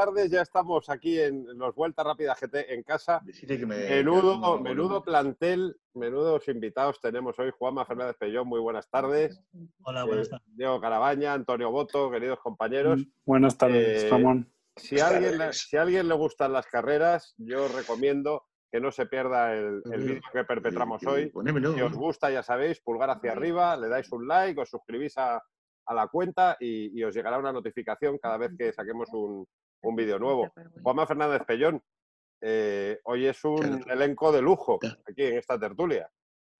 tardes. Ya estamos aquí en los Vuelta Rápida GT en casa. menudo, menudo plantel, menudos invitados tenemos hoy. Juanma Fernández Pellón, muy buenas tardes. Hola, buenas eh, tardes. Diego Carabaña, Antonio Boto, queridos compañeros. Mm, buenas tardes, eh, Ramón. Si a, alguien, si a alguien le gustan las carreras, yo recomiendo que no se pierda el, vídeo que perpetramos hoy. Si os gusta, ya sabéis, pulgar hacia arriba, le dais un like, os suscribís a, la cuenta y, os llegará una notificación cada vez que saquemos un, un vídeo nuevo. Juanma Fernández Pellón, eh, hoy es un elenco de lujo aquí en esta tertulia.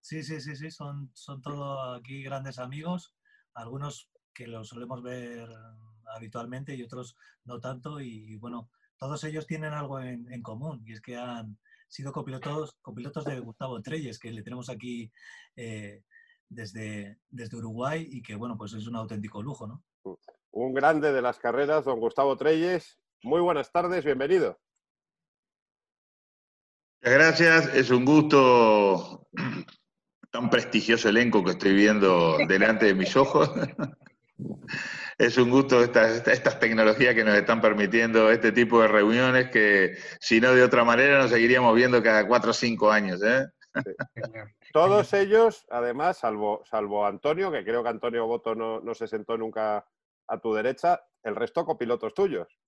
Sí, sí, sí, sí, son, son todos aquí grandes amigos, algunos que los solemos ver habitualmente y otros no tanto. Y bueno, todos ellos tienen algo en común y es que han, sido copilotos, copilotos de Gustavo Treyes, que le tenemos aquí eh, desde, desde Uruguay y que, bueno, pues es un auténtico lujo, ¿no? Un grande de las carreras, don Gustavo Treyes. Muy buenas tardes, bienvenido. Gracias, es un gusto tan prestigioso elenco que estoy viendo delante de mis ojos. es un gusto estas, estas tecnologías que nos están permitiendo este tipo de reuniones que, si no de otra manera, nos seguiríamos viendo cada cuatro o cinco años. ¿eh? Todos ellos, además, salvo, salvo Antonio, que creo que Antonio Boto no, no se sentó nunca a tu derecha, el resto copilotos tuyos.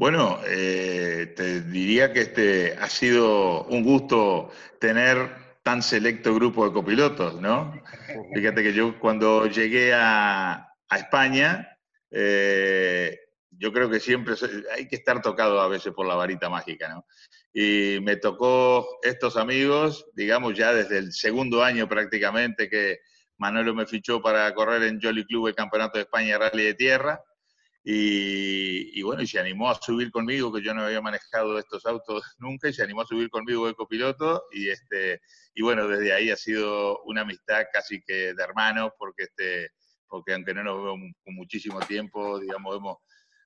Bueno, eh, te diría que este ha sido un gusto tener tan selecto grupo de copilotos, ¿no? Fíjate que yo cuando llegué a, España, eh, yo creo que siempre hay que estar tocado a veces por la varita mágica, ¿no? Y me tocó estos amigos, digamos, ya desde el segundo año prácticamente que Manolo me fichó para correr en Jolly Club el Campeonato de España Rally de Tierra. Y, bueno, y se animó a subir conmigo, que yo no había manejado estos autos nunca, y se animó a subir conmigo de copiloto. Y, este, y bueno, desde ahí ha sido una amistad casi que de hermanos, porque, este, porque aunque no nos vemos con muchísimo tiempo, digamos, hemos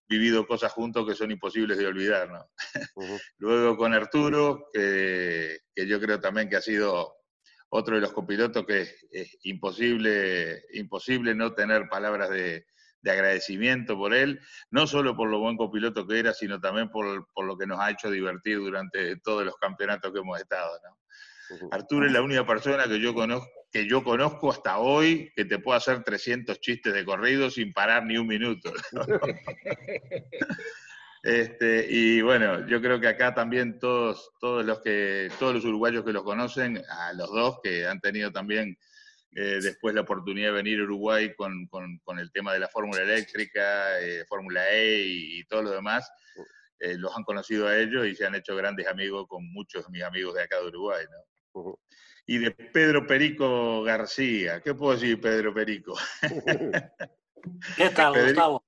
vivido cosas juntos que son imposibles de olvidar. ¿no? Luego con Arturo, que, que yo creo también que ha sido otro de los copilotos que es imposible, imposible no tener palabras de, de agradecimiento por él, no solo por lo buen copiloto que era, sino también por, lo que nos ha hecho divertir durante todos los campeonatos que hemos estado. Arturo es la única persona que yo conozco que yo conozco hasta hoy que te puede hacer 300 chistes de corrido sin parar ni un minuto. Este, y bueno, yo creo que acá también todos, todos los que, todos los uruguayos que los conocen, a los dos que han tenido también eh, después la oportunidad de venir a Uruguay con, con, el tema de la fórmula eléctrica, eh, Fórmula E y, todo lo demás. Eh, los han conocido a ellos y se han hecho grandes amigos con muchos de mis amigos de acá de Uruguay. ¿no? Y de Pedro Perico García, ¿qué puedo decir Pedro Perico? ¿Qué tal, Gustavo?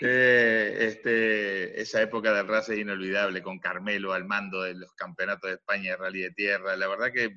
Este, esa época del race es inolvidable, con Carmelo al mando de los campeonatos de España de Rally de Tierra. La verdad que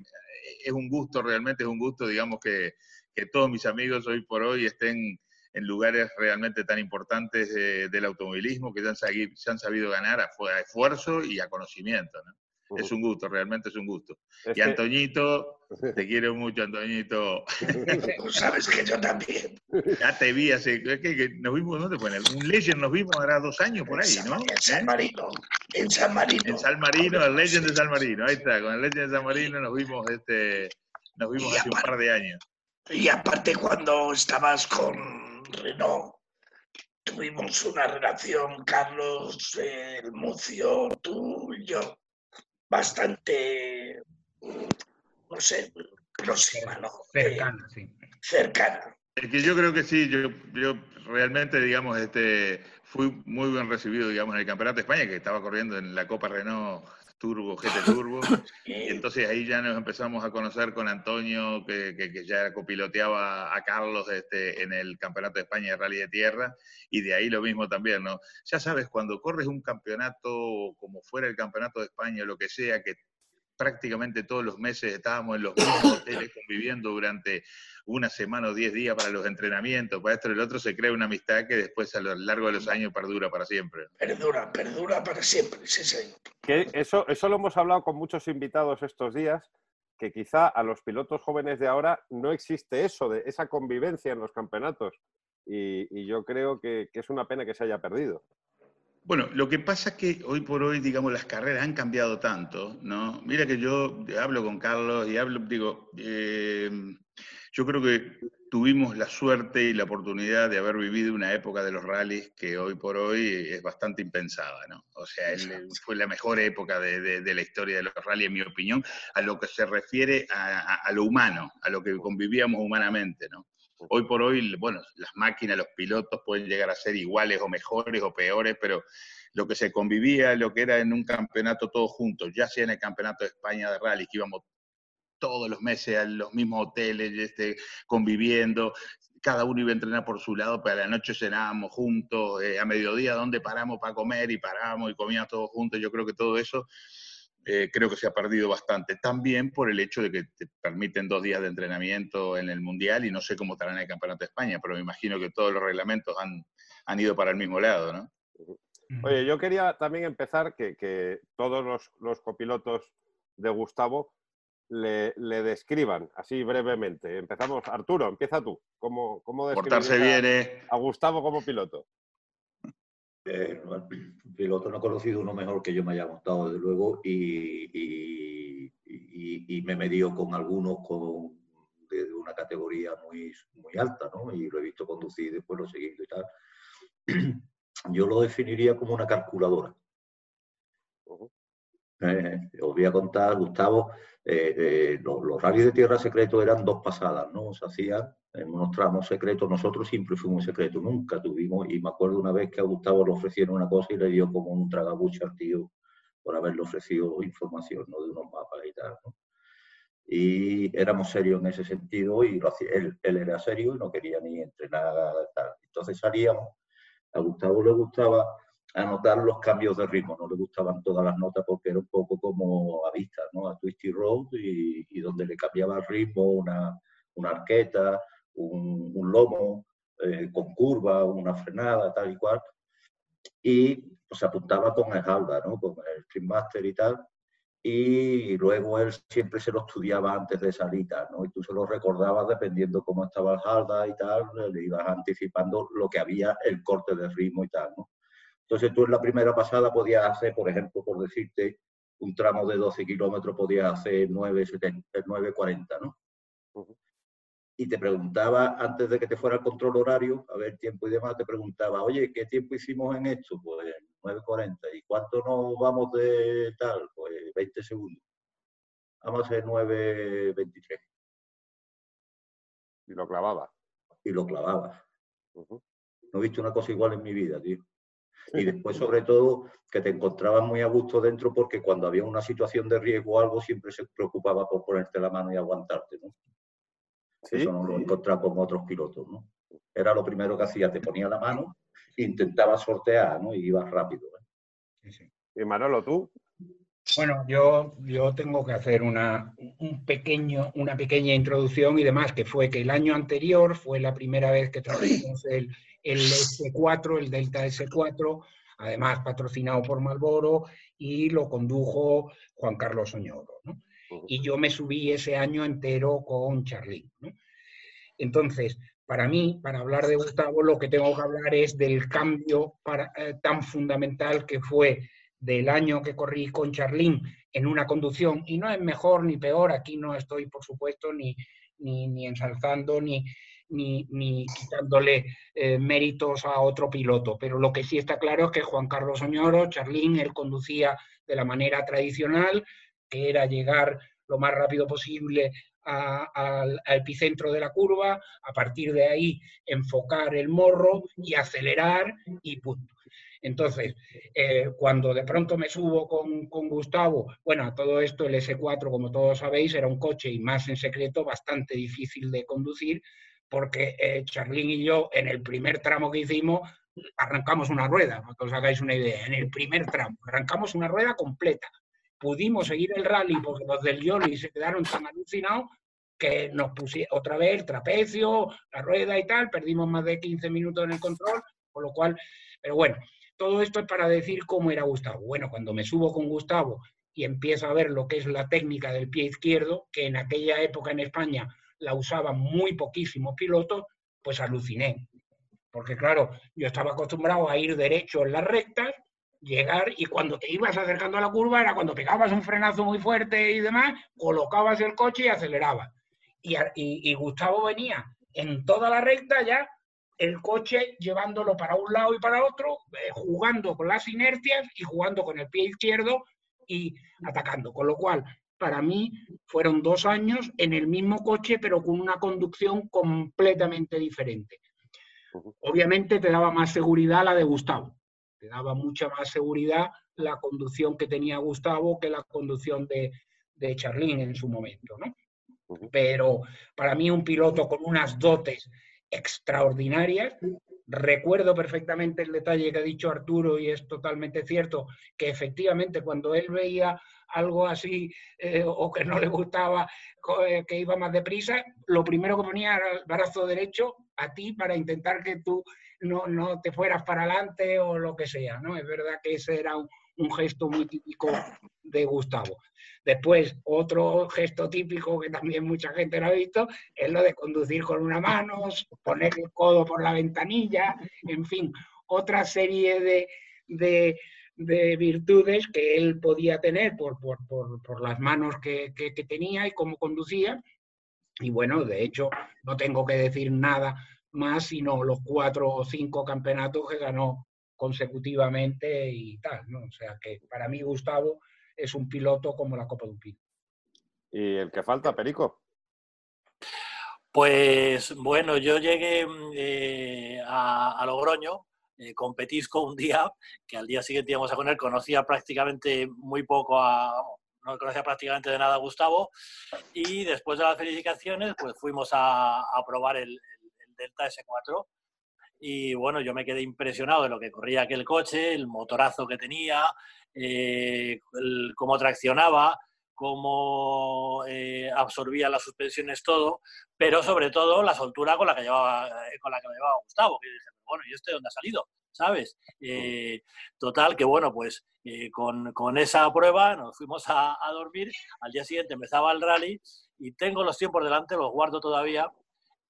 es un gusto, realmente es un gusto, digamos, que, que todos mis amigos hoy por hoy estén en lugares realmente tan importantes del automovilismo que se han, sabido ganar a, esfuerzo y a conocimiento. ¿no? Es un gusto, realmente es un gusto. y Antoñito, te quiero mucho, Antoñito. Sabes que yo también. Ya te vi hace. que, nos vimos, ¿dónde fue? Un Legend nos vimos ahora dos años por ahí, ¿no? En San Marino. En San Marino. En San Marino, el Legend de San Marino. Ahí está, con el Legend de San Marino nos vimos, este, nos vimos hace un par de años. Y aparte, cuando estabas con Renault tuvimos una relación, Carlos, el Mucio, tú y yo, bastante, no sé, próxima, ¿no? Cercana, sí. Cercana. Es que yo creo que sí, yo, yo realmente, digamos, este, fui muy bien recibido, digamos, en el Campeonato de España, que estaba corriendo en la Copa Renault Turbo, GT Turbo. y entonces ahí ya nos empezamos a conocer con Antonio, que, que, ya copiloteaba a Carlos este, en el Campeonato de España de Rally de Tierra, y de ahí lo mismo también, ¿no? Ya sabes, cuando corres un campeonato como fuera el Campeonato de España, lo que sea, que prácticamente todos los meses estábamos en los mismos hoteles conviviendo durante una semana o diez días para los entrenamientos, para esto y el otro, se crea una amistad que después a lo largo de los años perdura para siempre. Perdura, perdura para siempre, sí, sí. Que eso, eso lo hemos hablado con muchos invitados estos días, que quizá a los pilotos jóvenes de ahora no existe eso, de esa convivencia en los campeonatos. y, yo creo que, es una pena que se haya perdido. Bueno, lo que pasa es que hoy por hoy, digamos, las carreras han cambiado tanto, ¿no? Mira que yo hablo con Carlos y hablo, digo, eh, yo creo que tuvimos la suerte y la oportunidad de haber vivido una época de los rallies que hoy por hoy es bastante impensada, ¿no? O sea, fue la mejor época de, la historia de los rallies, en mi opinión, a lo que se refiere a, lo humano, a lo que convivíamos humanamente, ¿no? Hoy por hoy, bueno, las máquinas, los pilotos pueden llegar a ser iguales o mejores o peores, pero lo que se convivía, lo que era en un campeonato todos juntos, ya sea en el Campeonato de España de Rally, que íbamos todos los meses a los mismos hoteles, este, conviviendo, cada uno iba a entrenar por su lado, pero a la noche cenábamos juntos, eh, a mediodía donde paramos para comer y paramos y comíamos todos juntos, yo creo que todo eso eh, creo que se ha perdido bastante, también por el hecho de que te permiten dos días de entrenamiento en el Mundial y no sé cómo estará en el Campeonato de España, pero me imagino que todos los reglamentos han, han ido para el mismo lado, ¿no? Oye, yo quería también empezar que, que todos los, los copilotos de Gustavo le, describan así brevemente. Empezamos, Arturo, empieza tú. ¿Cómo, cómo Portarse bien, eh. a Gustavo como piloto? Eh, piloto no he conocido uno mejor que yo me haya montado, desde luego, y, y, me he medido con algunos con, de, una categoría muy, muy alta, ¿no? Y lo he visto conducir y después lo he seguido y tal. Yo lo definiría como una calculadora. Eh, os voy a contar, Gustavo, eh, eh, los, los rallies de tierra secreto eran dos pasadas, ¿no? Se hacían unos tramos secretos, nosotros siempre fuimos secretos, nunca tuvimos, y me acuerdo una vez que a Gustavo le ofrecieron una cosa y le dio como un tragabucho al tío por haberle ofrecido información, ¿no? De unos mapas y tal, ¿no? Y éramos serios en ese sentido y él, él, era serio y no quería ni entrenar, tal. Entonces salíamos, a Gustavo le gustaba anotar los cambios de ritmo. No le gustaban todas las notas porque era un poco como a vista, ¿no? A Twisty Road y, donde le cambiaba el ritmo una, una arqueta, un, lomo eh, con curva, una frenada, tal y cual. Y pues, se apuntaba con el Halda, ¿no? Con el Stream Master y tal. Y luego él siempre se lo estudiaba antes de salir, ¿no? Y tú se lo recordabas dependiendo cómo estaba el Halda y tal, le ibas anticipando lo que había, el corte de ritmo y tal, ¿no? Entonces tú en la primera pasada podías hacer, por ejemplo, por decirte, un tramo de 12 kilómetros podías hacer 9.40, ¿no? Y te preguntaba, antes de que te fuera el control horario, a ver tiempo y demás, te preguntaba, oye, ¿qué tiempo hicimos en esto? Pues 9.40. ¿Y cuánto nos vamos de tal? Pues 20 segundos. Vamos a hacer 9.23. Y lo clavaba. Y lo clavaba. No he visto una cosa igual en mi vida, tío. Y después, sobre todo, que te encontrabas muy a gusto dentro porque cuando había una situación de riesgo o algo, siempre se preocupaba por ponerte la mano y aguantarte, ¿no? Eso no lo encontraba con otros pilotos, ¿no? Era lo primero que hacía, te ponía la mano e intentaba sortear, ¿no? Y ibas rápido. ¿eh? Y Manolo, ¿tú? Bueno, yo, yo tengo que hacer una, un pequeño, una pequeña introducción y demás, que fue que el año anterior fue la primera vez que trajimos el, el S4, el Delta S4, además patrocinado por Malboro, y lo condujo Juan Carlos Oñoro. Y yo me subí ese año entero con Charly. Entonces, para mí, para hablar de Gustavo, lo que tengo que hablar es del cambio eh, tan fundamental que fue del año que corrí con Charlín en una conducción, y no es mejor ni peor, aquí no estoy, por supuesto, ni, ni, ni ensalzando, ni, ni, quitándole eh, méritos a otro piloto. Pero lo que sí está claro es que Juan Carlos Oñoro, Charlín, él conducía de la manera tradicional, que era llegar lo más rápido posible al epicentro de la curva, a partir de ahí enfocar el morro y acelerar y punto. Entonces, eh, cuando de pronto me subo con, con, Gustavo, bueno, todo esto el S4, como todos sabéis, era un coche y más en secreto bastante difícil de conducir, porque eh, Charlín y yo en el primer tramo que hicimos arrancamos una rueda, para que os hagáis una idea, en el primer tramo, arrancamos una rueda completa. Pudimos seguir el rally porque los del Yoli se quedaron tan alucinados que nos pusieron otra vez el trapecio, la rueda y tal, perdimos más de 15 minutos en el control, con lo cual, pero bueno, todo esto es para decir cómo era Gustavo. Bueno, cuando me subo con Gustavo y empiezo a ver lo que es la técnica del pie izquierdo, que en aquella época en España la usaban muy poquísimos pilotos, pues aluciné. Porque claro, yo estaba acostumbrado a ir derecho en las rectas, llegar y cuando te ibas acercando a la curva era cuando pegabas un frenazo muy fuerte y demás, colocabas el coche y acelerabas. Y, y Gustavo venía en toda la recta ya el coche llevándolo para un lado y para otro, eh, jugando con las inercias y jugando con el pie izquierdo y atacando. Con lo cual, para mí fueron dos años en el mismo coche, pero con una conducción completamente diferente. Obviamente te daba más seguridad la de Gustavo, te daba mucha más seguridad la conducción que tenía Gustavo que la conducción de, de Charlín en su momento, ¿no? Pero para mí un piloto con unas dotes extraordinarias. Recuerdo perfectamente el detalle que ha dicho Arturo y es totalmente cierto, que efectivamente cuando él veía algo así eh, o que no le gustaba, eh, que iba más deprisa, lo primero que ponía era el brazo derecho a ti para intentar que tú no, no te fueras para adelante o lo que sea. ¿no? Es verdad que ese era un, gesto muy típico de Gustavo. Después, otro gesto típico que también mucha gente lo ha visto es lo de conducir con una mano, poner el codo por la ventanilla, en fin, otra serie de, virtudes que él podía tener por, las manos que, que tenía y cómo conducía. Y bueno, de hecho, no tengo que decir nada más, sino los cuatro o cinco campeonatos que ganó consecutivamente y tal, ¿no? O sea que para mí Gustavo es un piloto como la Copa de un Pino. ¿Y el que falta, Perico? Pues bueno, yo llegué eh, a, Logroño eh, con Petisco un día, que al día siguiente íbamos a poner, conocía prácticamente muy poco a, no conocía prácticamente de nada a Gustavo, y después de las felicitaciones, pues fuimos a, probar el Delta S4 y bueno, yo me quedé impresionado de lo que corría aquel coche, el motorazo que tenía, eh, cómo traccionaba, cómo eh, absorbía las suspensiones, todo, pero sobre todo la soltura con la que llevaba, eh, con la que llevaba Gustavo, que dije, bueno, ¿y este dónde ha salido? ¿Sabes? total, que bueno, pues con, con, esa prueba nos fuimos a, a dormir, al día siguiente empezaba el rally y tengo los tiempos delante, los guardo todavía,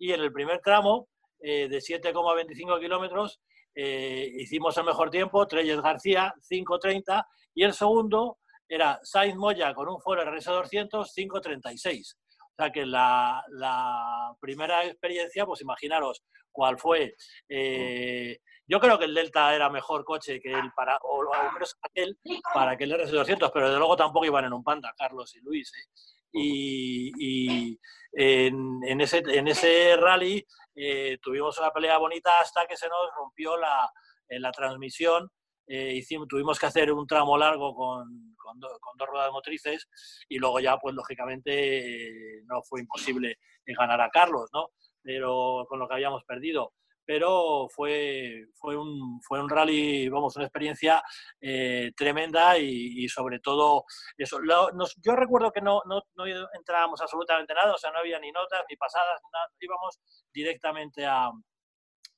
y en el primer tramo eh, de 7,25 kilómetros, eh, hicimos el mejor tiempo, Treyes García, 5.30, y el segundo era Sainz Moya con un Ford RS200, 5.36. O sea que la, primera experiencia, pues imaginaros cuál fue. Eh, yo creo que el Delta era mejor coche que el para, o al menos aquel, para que el RS200, pero de luego tampoco iban en un Panda, Carlos y Luis. Y, en, ese, en ese rally eh, tuvimos una pelea bonita hasta que se nos rompió la, la transmisión. Eh, hicimos, tuvimos que hacer un tramo largo con, con, dos ruedas motrices y luego ya, pues lógicamente, eh, no fue imposible ganar a Carlos, ¿no? Pero con lo que habíamos perdido pero fue, fue, un, fue un rally, vamos, una experiencia eh, tremenda y, sobre todo eso. yo recuerdo que no, no, no, entrábamos absolutamente nada, o sea, no había ni notas ni pasadas, nada, íbamos directamente a,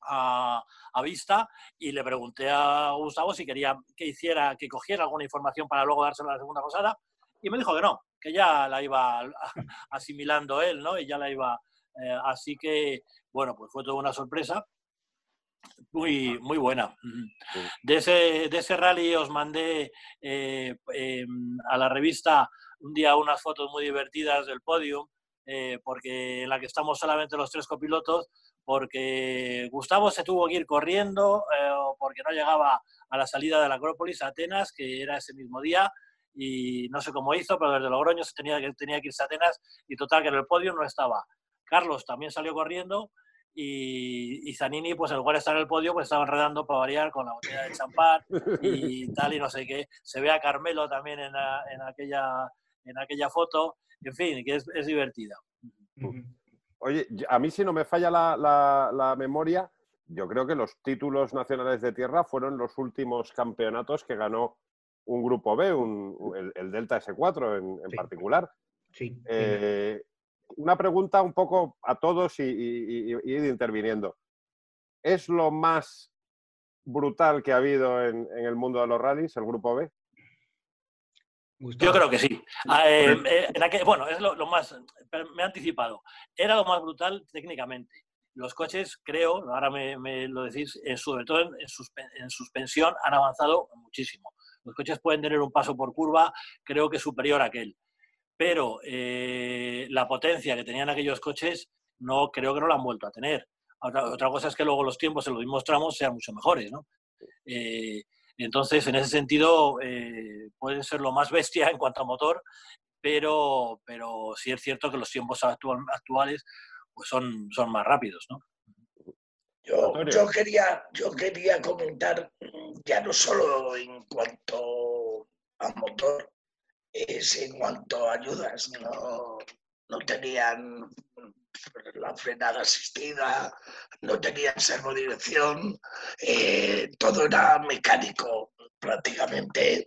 a, a, vista y le pregunté a Gustavo si quería que hiciera, que cogiera alguna información para luego dársela a la segunda pasada y me dijo que no, que ya la iba asimilando él, ¿no? Y ya la iba... Eh, así que, bueno, pues fue toda una sorpresa muy, muy buena. De ese, de ese rally os mandé eh, em, a la revista un día unas fotos muy divertidas del podio, eh, porque en la que estamos solamente los tres copilotos, porque Gustavo se tuvo que ir corriendo, porque no llegaba a la salida de la Acrópolis a Atenas, que era ese mismo día, y no sé cómo hizo, pero desde Logroño se tenía, tenía que irse a Atenas, y total que en el podio no estaba. Carlos también salió corriendo, y, Zanini, pues en lugar de estar en el podio, pues estaba enredando para variar con la botella de champán y tal, y no sé qué. Se ve a Carmelo también en, en, aquella, en aquella foto. En fin, que es, es divertida. Oye, a mí si no me falla la, la, memoria, yo creo que los títulos nacionales de tierra fueron los últimos campeonatos que ganó un grupo B, un, el, Delta S4 en, en particular. Sí. Eh, una pregunta un poco a todos y, ir interviniendo. ¿Es lo más brutal que ha habido en, el mundo de los rallies, el grupo B? Yo creo que sí. Ah, eh, eh, bueno, es lo, más, me he anticipado. Era lo más brutal técnicamente. los coches, creo, ahora me, lo decís, sobre todo en, en, suspensión han avanzado muchísimo. Los coches pueden tener un paso por curva, creo que superior a aquel. Pero eh, la potencia que tenían aquellos coches, no creo que no la han vuelto a tener. Otra, cosa es que luego los tiempos en los mismos tramos sean mucho mejores, ¿no? Eh, entonces, en ese sentido, eh, pueden ser lo más bestia en cuanto a motor, pero, pero sí es cierto que los tiempos actuales pues son, son más rápidos, ¿no? Yo, quería, yo quería comentar, ya no solo en cuanto a motor, es en cuanto a ayudas. No, no tenían la frenada asistida, no tenían servodirección, eh, todo era mecánico prácticamente.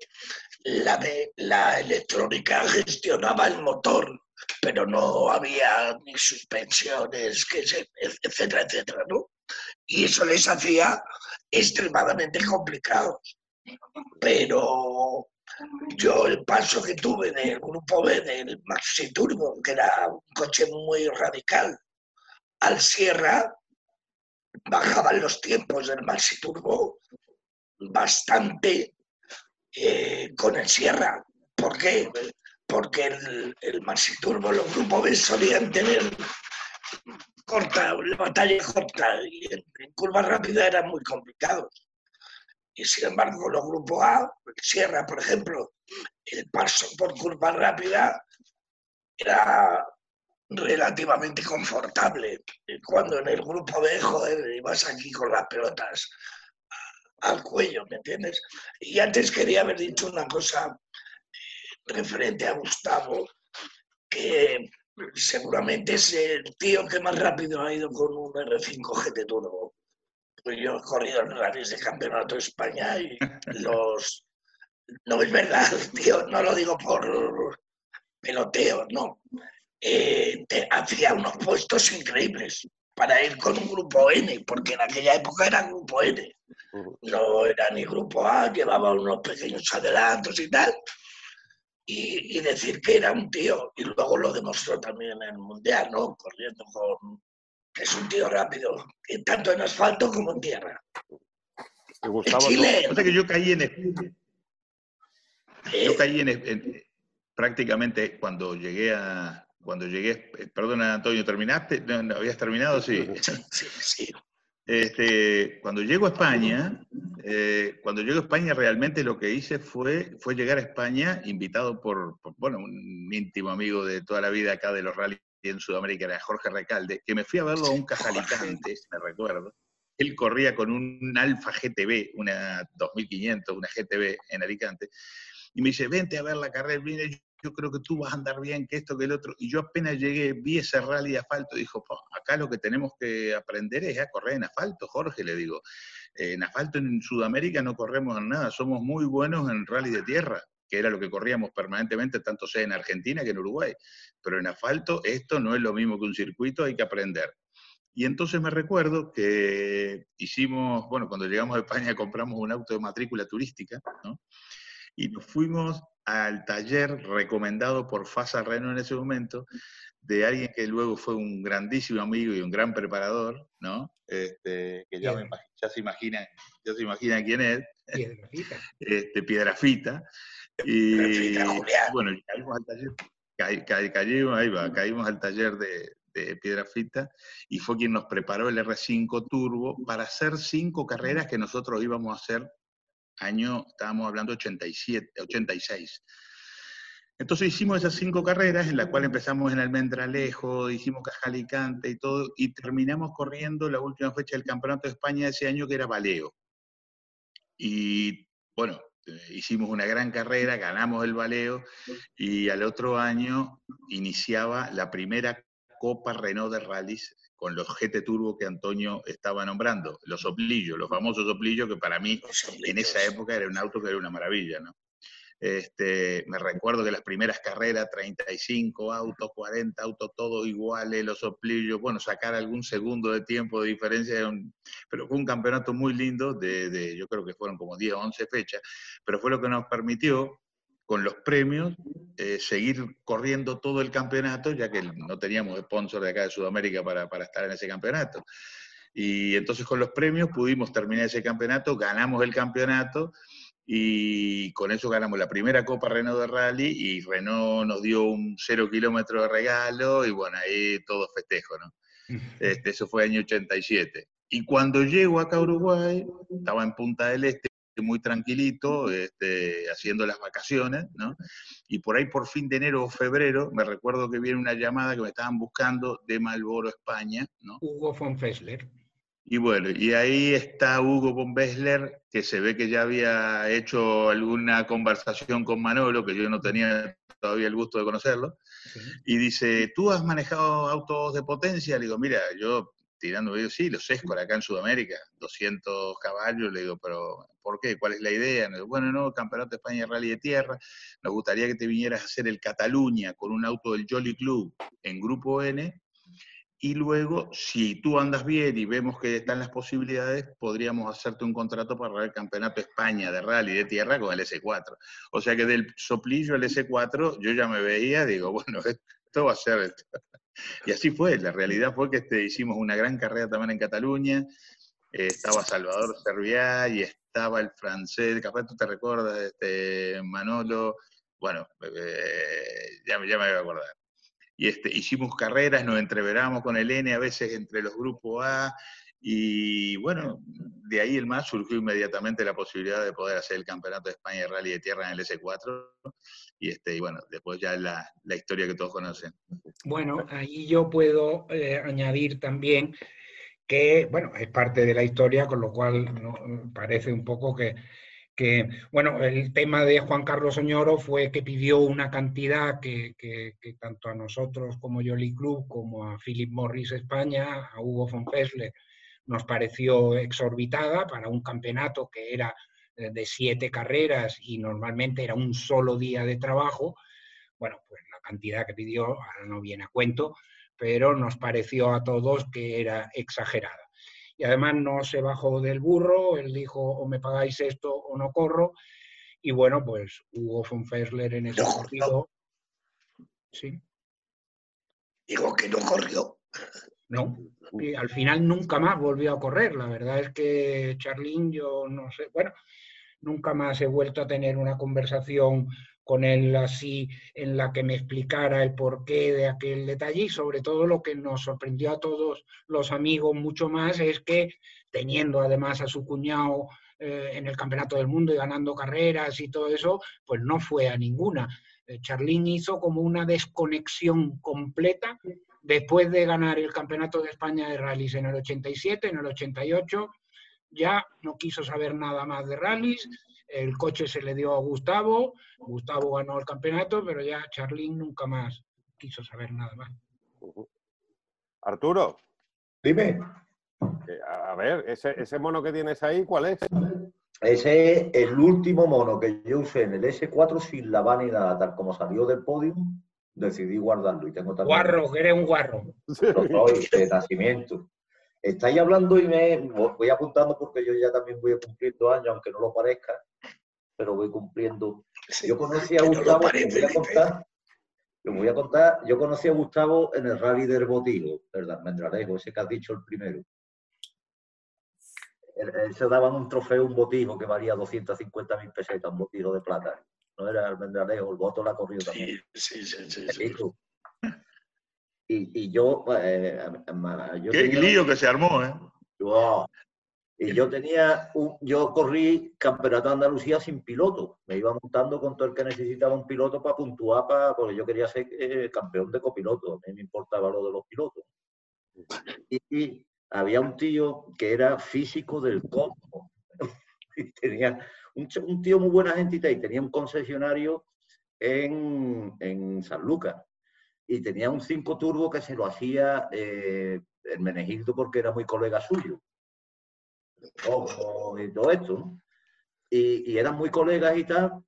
La, de, la electrónica gestionaba el motor, pero no había ni suspensiones, que etcétera, etcétera, ¿no? Y eso les hacía extremadamente complicados. Pero yo el paso que tuve del grupo B del Maxi Turbo, que era un coche muy radical, al Sierra, bajaban los tiempos del Maxi Turbo bastante eh, con el Sierra. ¿Por qué? Porque el, el Maxi Turbo, los grupos B solían tener corta, la batalla corta y en, en curva rápida eran muy complicados y sin embargo los grupos A, Sierra, por ejemplo, el paso por curva rápida era relativamente confortable. Cuando en el grupo B, joder, ibas aquí con las pelotas al cuello, ¿me entiendes? Y antes quería haber dicho una cosa eh, referente a Gustavo, que seguramente es el tío que más rápido ha ido con un R5 GT Turbo. Yo he corrido en rallies de campeonato de España y los... No es verdad, tío, no lo digo por peloteo, no. Eh, hacía unos puestos increíbles para ir con un grupo N, porque en aquella época era grupo N. No era ni grupo A, llevaba unos pequeños adelantos y tal. Y, y, decir que era un tío, y luego lo demostró también en el Mundial, ¿no? Corriendo con es un tío rápido, tanto en asfalto como en tierra. Chile. que yo caí en, yo caí en, prácticamente cuando llegué a cuando llegué, perdona Antonio, ¿terminaste? ¿No, habías terminado? Sí. Sí, sí. Este, cuando llego a España, eh, cuando llego a España realmente lo que hice fue, fue llegar a España invitado por, por, bueno, un íntimo amigo de toda la vida acá de los rallies en Sudamérica era Jorge Recalde, que me fui a verlo a un Cajalicante, me recuerdo. Él corría con un Alfa GTB, una 2500, una GTB en Alicante, y me dice, vente a ver la carrera, viene, yo creo que tú vas a andar bien, que esto, que el otro. Y yo apenas llegué, vi ese rally de asfalto, dijo, acá lo que tenemos que aprender es a correr en asfalto, Jorge, le digo. En asfalto en Sudamérica no corremos en nada, somos muy buenos en rally de tierra que era lo que corríamos permanentemente, tanto sea en Argentina que en Uruguay. Pero en asfalto esto no es lo mismo que un circuito, hay que aprender. Y entonces me recuerdo que hicimos, bueno, cuando llegamos a España compramos un auto de matrícula turística, ¿no? Y nos fuimos al taller recomendado por Fasa Reno en ese momento, de alguien que luego fue un grandísimo amigo y un gran preparador, ¿no? Este, que ya, ya, se imaginan, ya se imaginan quién es. Piedrafita. Este, Piedrafita. Y bueno, caímos al taller, caímos, ahí va, caímos al taller de, de Piedrafita y fue quien nos preparó el R5 Turbo para hacer cinco carreras que nosotros íbamos a hacer año, estábamos hablando 87, 86. Entonces hicimos esas cinco carreras en las cuales empezamos en Almendralejo, hicimos Cajalicante y todo, y terminamos corriendo la última fecha del Campeonato de España de ese año que era Valeo. Y bueno, hicimos una gran carrera, ganamos el Valeo y al otro año iniciaba la primera Copa Renault de Rallys con los GT Turbo que Antonio estaba nombrando, los soplillos, los famosos soplillos que para mí en esa época era un auto que era una maravilla, ¿no? Este, me recuerdo que las primeras carreras, 35 autos, 40 autos, todos iguales, los soplillos, bueno, sacar algún segundo de tiempo de diferencia, pero fue un campeonato muy lindo, de, yo creo que fueron como 10 o 11 fechas, pero fue lo que nos permitió con los premios, eh, seguir corriendo todo el campeonato, ya que no teníamos sponsor de acá de Sudamérica para, para estar en ese campeonato. Y entonces con los premios pudimos terminar ese campeonato, ganamos el campeonato y con eso ganamos la primera Copa Renault de Rally y Renault nos dio un cero kilómetro de regalo y bueno, ahí todo festejo, ¿no? Este, eso fue año 87. Y cuando llego acá a Uruguay, estaba en Punta del Este, muy tranquilito, este, haciendo las vacaciones, ¿no? Y por ahí por fin de enero o febrero, me recuerdo que viene una llamada que me estaban buscando de Malboro, España, ¿no? Hugo von Fessler. Y bueno, y ahí está Hugo von Bessler, que se ve que ya había hecho alguna conversación con Manolo, que yo no tenía todavía el gusto de conocerlo, y dice, ¿tú has manejado autos de potencia? Le digo, mira, yo tirando videos, sí, los Escor acá en Sudamérica, 200 caballos, le digo, pero ¿por qué? ¿Cuál es la idea? bueno, no, Campeonato de España Rally de Tierra, nos gustaría que te vinieras a hacer el Cataluña con un auto del Jolly Club en Grupo N, y luego, si tú andas bien y vemos que están las posibilidades, podríamos hacerte un contrato para el Campeonato España de Rally de Tierra con el S4. O sea que del soplillo al S4 yo ya me veía, digo, bueno, esto va a ser... Esto. Y así fue, la realidad fue que este, hicimos una gran carrera también en Cataluña, eh, estaba Salvador Serviá y estaba el francés, capaz tú te recuerdas, este, Manolo, bueno, eh, ya, ya me voy a acordar y este, hicimos carreras, nos entreveramos con el N a veces entre los grupos A, y bueno, de ahí el más surgió inmediatamente la posibilidad de poder hacer el Campeonato de España de Rally de Tierra en el S4, y, este, y bueno, después ya la, la historia que todos conocen. Bueno, ahí yo puedo eh, añadir también que, bueno, es parte de la historia, con lo cual parece un poco que que, bueno, el tema de Juan Carlos Oñoro fue que pidió una cantidad que, tanto a nosotros como Jolly Club, como a Philip Morris España, a Hugo von Fessler, nos pareció exorbitada para un campeonato que era eh, de siete carreras y normalmente era un solo día de trabajo. Bueno, pues la cantidad que pidió ahora no viene a cuento, pero nos pareció a todos que era exagerada y además no se bajó del burro, él dijo o me pagáis esto o no corro, y bueno, pues Hugo von Fessler en ese partido... Sí. Digo que no corrió. No, y al final nunca más volvió a correr. La verdad es que Charlín, yo no sé, bueno, nunca más he vuelto a tener una conversación con él así en la que me explicara el porqué de aquel detalle y sobre todo lo que nos sorprendió a todos los amigos mucho más es que teniendo además a su cuñado eh, en el Campeonato del Mundo y ganando carreras y todo eso, pues no fue a ninguna. Eh, Charlín hizo como una desconexión completa después de ganar el Campeonato de España de rallies en el 87, en el 88, ya no quiso saber nada más de rallies, el coche se le dio a Gustavo, Gustavo ganó el campeonato, pero ya Charlín nunca más quiso saber nada más. Arturo. Dime. A ver, ese, mono que tienes ahí, ¿cuál es? Ese es el último mono que yo usé en el S4 sin la vanidad, tal como salió del podio, decidí guardarlo. Y tengo también... Guarro, que eres un guarro. de nacimiento. Estáis hablando y me voy apuntando porque yo ya también voy cumpliendo años, aunque no lo parezca, pero voy cumpliendo. yo conocí a Gustavo, voy a contar, voy a contar, yo conocí a Gustavo en el rally del Botijo, el Almendralejo, ese que has dicho el primero. Él, se daban un trofeo, un botijo que valía 250 mil pesetas, un botijo de plata. No era Almendralejo, el voto la corrió también. Sí, sí, sí. sí, Y, yo, eh, Qué lío que se armó, ¿eh? Y yo tenía, un, yo corrí campeonato de Andalucía sin piloto. Me iba montando con todo el que necesitaba un piloto para puntuar, para, porque yo quería ser eh, campeón de copiloto. A mí me importaba lo de los pilotos. Y, había un tío que era físico del cosmos. y tenía un, un, tío muy buena gente y tenía un concesionario en, en San Lucas. Y tenía un 5 turbo que se lo hacía eh, el Menegildo porque era muy colega suyo y todo esto, Y, eran muy colegas y tal,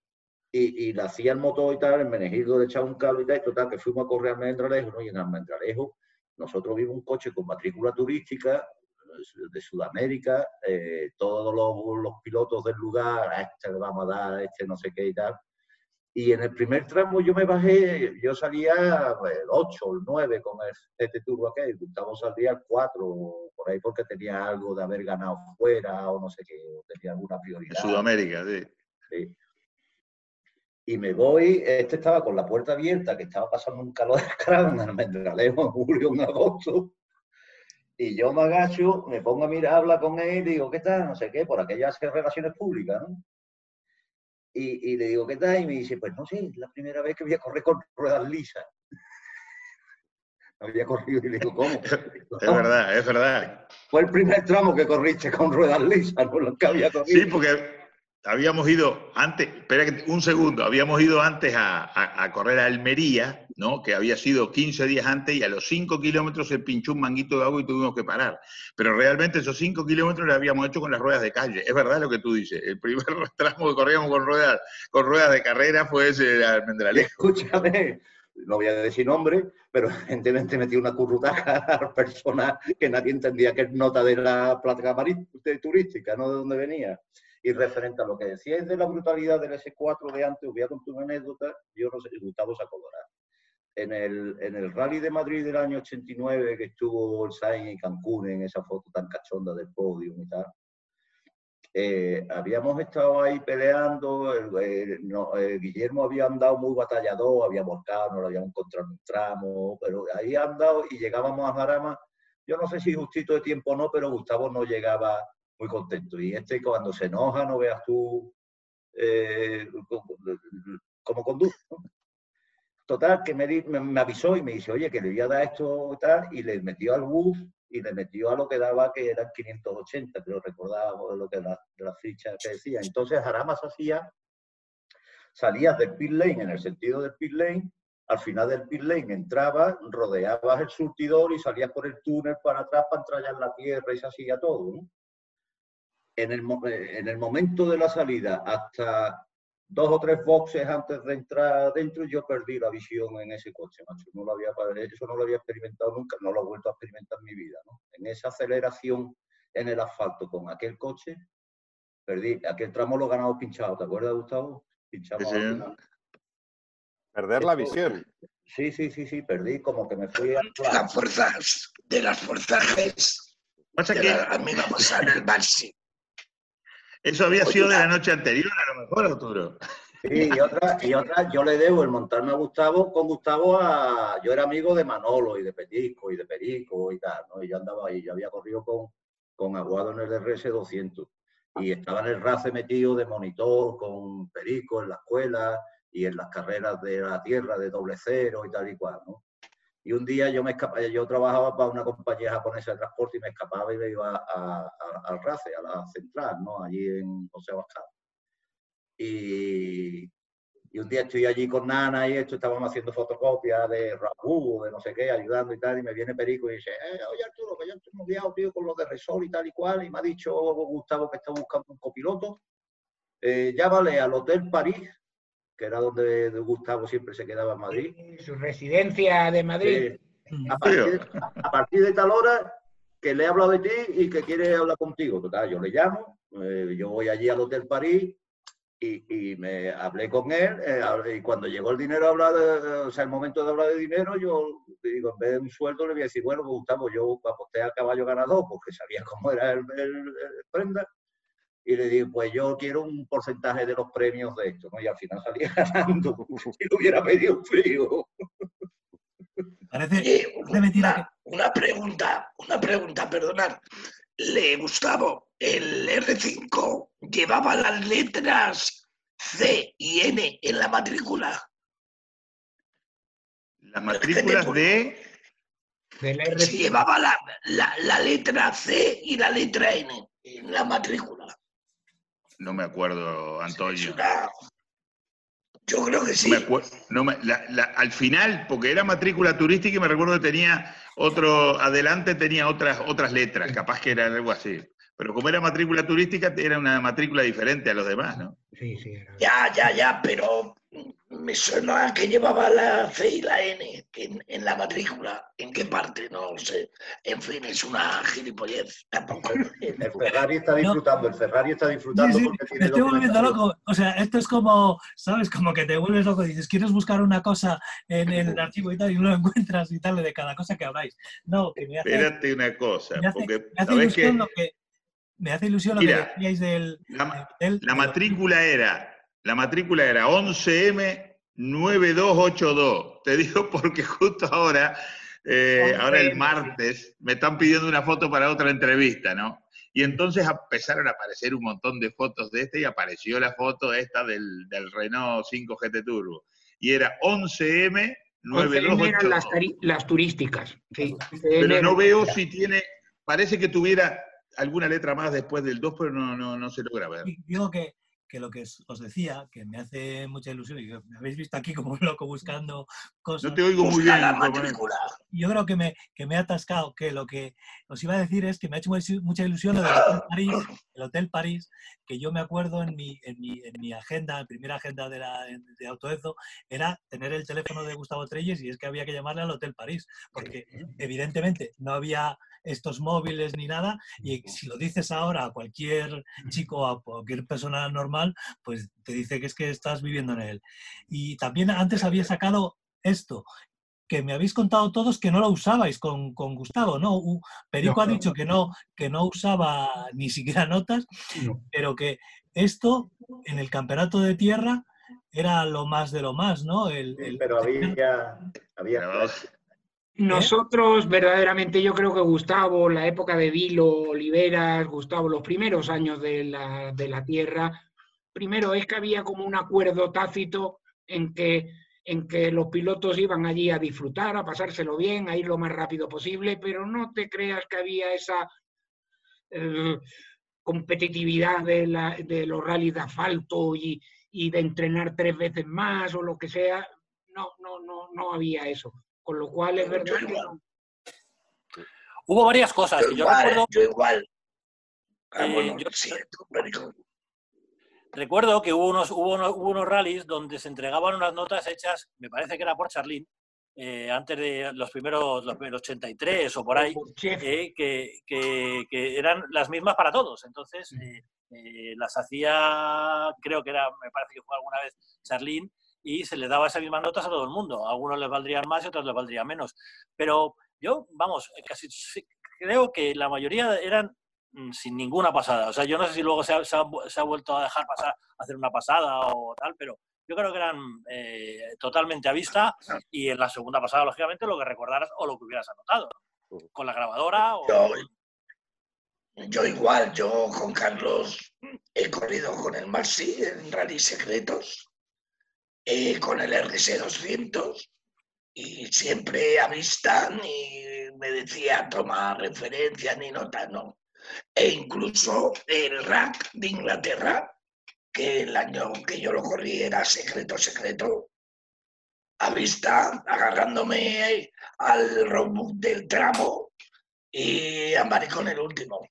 y, le hacía el motor y tal, el menegildo le echaba un cable y tal, y total, que fuimos a correr al Almendralejo, ¿no? Y en Almendralejo nosotros vimos un coche con matrícula turística de Sudamérica, eh, todos los, pilotos del lugar, a este le vamos a dar, a este no sé qué y tal. Y en el primer tramo yo me bajé, yo salía el 8, el 9 con este turbo aquel, Gustavo salía el 4, por ahí porque tenía algo de haber ganado fuera o no sé qué, tenía alguna prioridad. En Sudamérica, sí. sí. Y me voy, este estaba con la puerta abierta, que estaba pasando un calor de carajo en Almendralejo en julio, en agosto. Y yo me agacho, me pongo a mirar, habla con él, digo, ¿qué tal? No sé qué, por aquellas relaciones públicas, ¿no? Y, le digo, ¿qué tal? Y me dice, pues no sé, es la primera vez que voy a correr con ruedas lisas. había corrido y le digo, ¿cómo? Es verdad, es verdad. Fue el primer tramo que corriste con ruedas lisas, no lo que había corrido. Sí, porque habíamos ido antes, espera un segundo, habíamos ido antes a, correr a Almería, ¿no? que había sido 15 días antes y a los 5 kilómetros se pinchó un manguito de agua y tuvimos que parar. Pero realmente esos 5 kilómetros los habíamos hecho con las ruedas de calle. Es verdad lo que tú dices. El primer tramo que corríamos con ruedas, con ruedas de carrera fue ese de Almendralejo. Escúchame, no voy a decir nombre, pero evidentemente metí una currutaja a las personas que nadie entendía que es nota de la plata turística, no de dónde venía. Y referente a lo que decíais de la brutalidad del S4 de antes, os voy a contar una anécdota, yo no sé Gustavo se acordará. En el, en el Rally de Madrid del año 89, que estuvo el Sainz y Cancún en esa foto tan cachonda del podio y tal, eh, habíamos estado ahí peleando, Guillermo había andado muy batallador, había volcado, no lo habíamos encontrado en un tramo, pero ahí andado y llegábamos a Jarama, yo no sé si justito de tiempo o no, pero Gustavo no llegaba muy contento. Y este cuando se enoja, no veas tú eh, cómo conduce. Total, que me, avisó y me dice, oye, que le voy a dar esto y tal, y le metió al bus y le metió a lo que daba, que eran 580, pero recordaba lo que la, la ficha que decía. Entonces, Aramas hacía, salías del pit lane, en el sentido del pit lane, al final del pit lane entrabas, rodeabas el surtidor y salías por el túnel para atrás para entrar en la tierra y se hacía todo, en el, en el momento de la salida, hasta dos o tres boxes antes de entrar adentro, yo perdí la visión en ese coche, macho. No lo había, eso no lo había experimentado nunca, no lo he vuelto a experimentar en mi vida. ¿no? En esa aceleración en el asfalto con aquel coche, perdí. Aquel tramo lo he ganado pinchado, ¿te acuerdas, Gustavo? Pinchado. Perder la visión. Sí, sí, sí, sí, perdí, como que me fui a... Las fuerzas, de las fuerzas a mí me pasar el Barsi. Eso había sido de la noche anterior, a lo mejor, Arturo. Sí, y otra, y otra, yo le debo el montarme a Gustavo, con Gustavo a, yo era amigo de Manolo y de Petisco y de Perico y tal, ¿no? Y yo andaba ahí, yo había corrido con, con Aguado en el RS 200 y estaba en el RACE metido de monitor con Perico en la escuela y en las carreras de la tierra de doble cero y tal y cual, ¿no? Y un día yo me escapaba, yo trabajaba para una compañía japonesa de transporte y me escapaba y me iba al RACE, a la central, ¿no? Allí en José Abascal. Y, y, un día estoy allí con Nana y esto, estábamos haciendo fotocopias de Rabu, de no sé qué, ayudando y tal, y me viene Perico y dice, eh, oye Arturo, que yo estoy liado, tío, con los de Resol y tal y cual, y me ha dicho Gustavo que está buscando un copiloto. Eh, llámale al Hotel París que era donde Gustavo siempre se quedaba en Madrid. Su residencia de Madrid. a, partir, de tal hora que le he hablado de ti y que quiere hablar contigo. Total, yo le llamo, eh, yo voy allí al Hotel París y, me hablé con él eh, y cuando llegó el dinero a hablar, o sea, el momento de hablar de dinero, yo digo, en vez de un sueldo le voy a decir, bueno, Gustavo, yo aposté al caballo ganador porque sabía cómo era el prenda y le digo, pues yo quiero un porcentaje de los premios de esto, ¿no? Y al final salía ganando si lo hubiera pedido frío. Parece, una, una, pregunta, una pregunta, perdonad. Le Gustavo, el R5 llevaba las letras C y N en la matrícula. Las matrículas de... R5. llevaba la, la, la letra C y la letra N en la matrícula. No me acuerdo, Antonio. Yo creo que sí. al final, porque era matrícula turística y me recuerdo que tenía otro, adelante tenía otras, otras letras, capaz que era algo así. Pero como era matrícula turística, era una matrícula diferente a los demás, ¿no? Sí, sí. Ya, ya, ya, pero me suena que llevaba la C y la N en, la matrícula. ¿En qué parte? No sé. En fin, es una gilipollez. El Ferrari está disfrutando, el Ferrari está disfrutando porque tiene. Me estoy volviendo loco. O sea, esto es como, ¿sabes? Como que te vuelves loco. Dices, ¿quieres buscar una cosa en el archivo y tal? Y no lo encuentras y tal, de cada cosa que habláis. No, que me hace. Espérate una cosa. Me hace, porque, me hace lo que. Me hace ilusión lo que decíais del. la matrícula era la matrícula era 11M9282. Te digo porque justo ahora, eh, ahora el martes, me están pidiendo una foto para otra entrevista, ¿no? Y entonces empezaron a aparecer un montón de fotos de este y apareció la foto esta del, Renault 5 GT Turbo. Y era 11M 9282. Las, las turísticas. Pero no veo si tiene, parece que tuviera alguna letra más después del 2, pero no, no, no se logra ver. Digo que que lo que os decía, que me hace mucha ilusión, y me habéis visto aquí como un loco buscando cosas. No te oigo muy bien. Yo creo que me, que me he atascado, que lo que os iba a decir es que me ha hecho mucha ilusión lo Hotel París, el Hotel París, que yo me acuerdo en mi, en mi, en mi agenda, en primera agenda de, la, de Autoezo, era tener el teléfono de Gustavo Treyes y es que había que llamarle al Hotel París, porque evidentemente no había estos móviles ni nada, y si lo dices ahora a cualquier chico, a cualquier persona normal, pues te dice que es que estás viviendo en él. Y también antes había sacado esto, que me habéis contado todos que no lo usabais con, Gustavo, ¿no? Perico ha dicho que no, que no usaba ni siquiera notas, pero que esto en el campeonato de tierra era lo más de lo más, ¿no? El, pero había, había ¿Eh? Nosotros, verdaderamente, yo creo que Gustavo, la época de Vilo, Oliveras, Gustavo, los primeros años de la, de la Tierra, primero es que había como un acuerdo tácito en que, en que los pilotos iban allí a disfrutar, a pasárselo bien, a ir lo más rápido posible, pero no te creas que había esa eh, competitividad de, la, de, los rallies de asfalto y, y de entrenar tres veces más o lo que sea. No, no, no, no había eso. Con lo cual es verdad que Hubo varias cosas. Yo, igual, recuerdo, yo igual. Ah, eh, recuerdo que hubo unos, hubo, unos, hubo rallies donde se entregaban unas notas hechas, me parece que era por Charlín, eh, antes de los primeros, los 83 o por ahí, eh, que, que, que, eran las mismas para todos. Entonces, las hacía, creo que era, me parece que fue alguna vez Charlín, y se le daba esas mismas notas a todo el mundo. A algunos les valdrían más y a otros les valdrían menos. Pero yo, vamos, casi creo que la mayoría eran mm, sin ninguna pasada. O sea, yo no sé si luego se ha, se ha, vuelto a dejar pasar, hacer una pasada o tal, pero yo creo que eran eh, totalmente a vista y en la segunda pasada, lógicamente, lo que recordaras o lo que hubieras anotado. Con la grabadora o... Yo, yo igual, yo con Carlos he corrido con el Maxi en Rally Secretos eh, con el RS200 y siempre avistan y me decía toma referencia ni nota, no. E incluso el rack de Inglaterra, que el año que yo lo corrí era secreto, secreto, a vista, agarrándome al roadbook del tramo y andar con el último.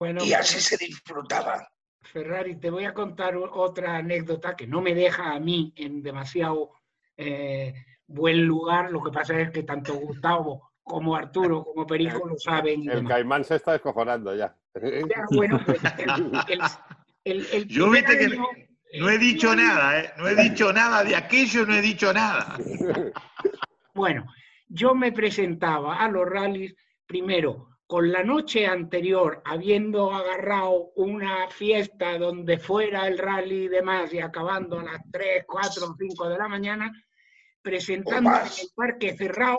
y así se disfrutaba. Ferrari, te voy a contar otra anécdota que no me deja a mí en demasiado eh, buen lugar. Lo que pasa es que tanto Gustavo como Arturo como Perico lo saben. el caimán se está descojonando ya. bueno, pues, Yo viste que no he dicho nada, ¿eh? no he dicho nada de aquello, no he dicho nada. Bueno, yo me presentaba a los rallies primero con la noche anterior, habiendo agarrado una fiesta donde fuera el rally y demás, y acabando a las 3, 4 o 5 de la mañana, presentando en el parque cerrado,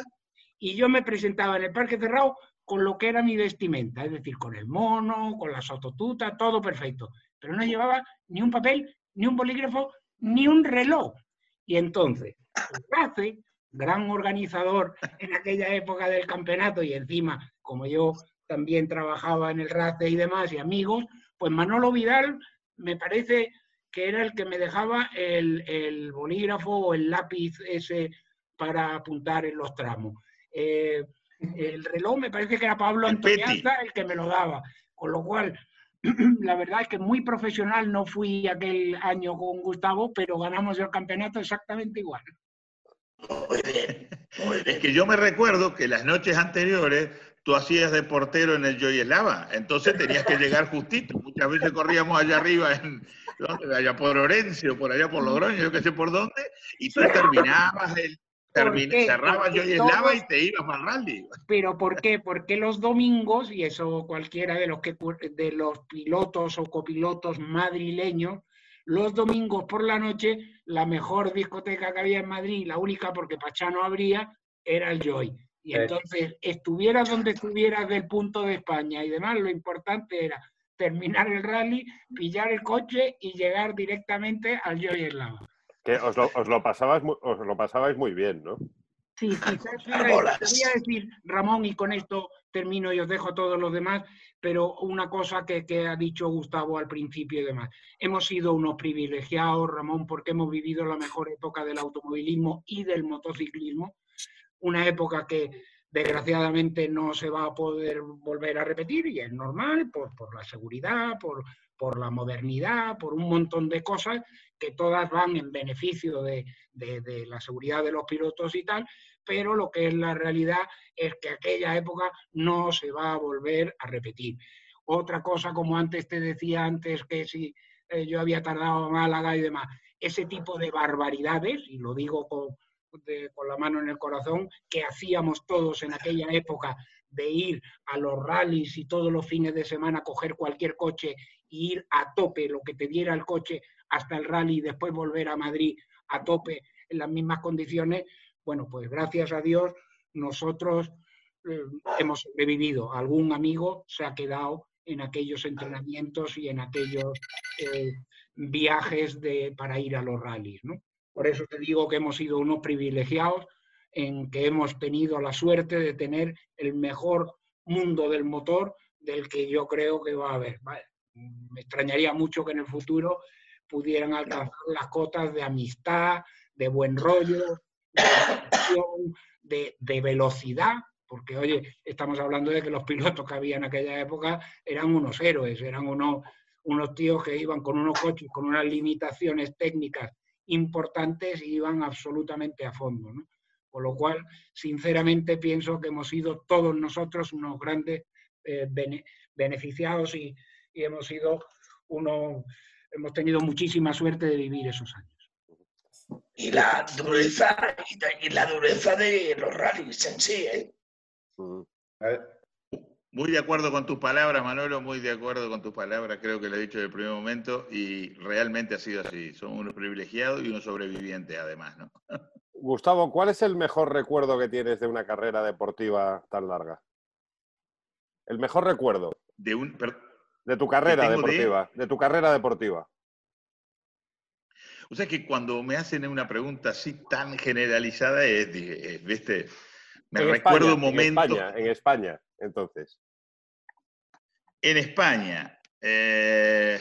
y yo me presentaba en el parque cerrado con lo que era mi vestimenta, es decir, con el mono, con la sototuta, todo perfecto. Pero no llevaba ni un papel, ni un bolígrafo, ni un reloj. Y entonces, hace gran organizador en aquella época del campeonato y encima, como yo también trabajaba en el RACE y demás y amigos, pues Manolo Vidal me parece que era el que me dejaba el, bolígrafo o el lápiz ese para apuntar en los tramos. Eh, El reloj me parece que era Pablo Antoniaza el que me lo daba. Con lo cual, la verdad es que muy profesional no fui aquel año con Gustavo, pero ganamos el campeonato exactamente igual. Muy bien, Es que yo me recuerdo que las noches anteriores tú hacías de portero en el Joy Eslava, entonces tenías que llegar justito. Muchas veces corríamos allá arriba, en, allá por Orencio, por allá por Logroño, yo qué sé por dónde, y tú terminabas el, cerrabas Joy Eslava y te ibas el rally. Pero ¿por qué? Porque los domingos, y eso cualquiera de los, que, de los pilotos o copilotos madrileños, los domingos por la noche, la mejor discoteca que había en Madrid, la única porque Pachá no habría, era el Joy. Y entonces, estuvieras donde estuvieras del punto de España y demás, lo importante era terminar el rally, pillar el coche y llegar directamente al Joy Eslava. Que os lo, os lo, pasabais, os lo pasabais muy bien, ¿no? Sí, quizás quería decir, Ramón, y con esto termino y os dejo todos los demás, pero una cosa que, que, ha dicho Gustavo al principio y demás. Hemos sido unos privilegiados, Ramón, porque hemos vivido la mejor época del automovilismo y del motociclismo, una época que desgraciadamente no se va a poder volver a repetir y es normal por, por la seguridad, por, por la modernidad, por un montón de cosas que todas van en beneficio de, de, la seguridad de los pilotos y tal, pero lo que es la realidad es que aquella época no se va a volver a repetir. Otra cosa, como antes te decía antes, que si eh, yo había tardado a Málaga y demás, ese tipo de barbaridades, y lo digo con, con la mano en el corazón, que hacíamos todos en aquella época de ir a los rallies y todos los fines de semana coger cualquier coche e ir a tope lo que te diera el coche hasta el rally y después volver a Madrid a tope en las mismas condiciones, bueno, pues gracias a Dios nosotros eh, hemos sobrevivido. Algún amigo se ha quedado en aquellos entrenamientos y en aquellos eh, viajes de, para ir a los rallies, ¿no? Por eso te digo que hemos sido unos privilegiados en que hemos tenido la suerte de tener el mejor mundo del motor del que yo creo que va a haber. Me extrañaría mucho que en el futuro pudieran alcanzar las cotas de amistad, de buen rollo, de, de, velocidad, porque oye, estamos hablando de que los pilotos que había en aquella época eran unos héroes, eran unos, unos tíos que iban con unos coches con unas limitaciones técnicas importantes y iban absolutamente a fondo. ¿no? Con lo cual, sinceramente, pienso que hemos sido todos nosotros unos grandes eh, beneficiados y, y, hemos sido unos, hemos tenido muchísima suerte de vivir esos años. Y la dureza, y la dureza de los rallies en sí, ¿eh? Muy de acuerdo con tus palabras, Manolo, muy de acuerdo con tus palabras, creo que lo he dicho desde el primer momento y realmente ha sido así. Somos unos privilegiados y unos sobrevivientes además, ¿no? Gustavo, ¿cuál es el mejor recuerdo que tienes de una carrera deportiva tan larga? El mejor recuerdo. De, un, de tu carrera deportiva. De... tu carrera deportiva. O sea que cuando me hacen una pregunta así tan generalizada, es, ¿viste? Me recuerdo un momento. En España, en España, entonces. En España. Eh,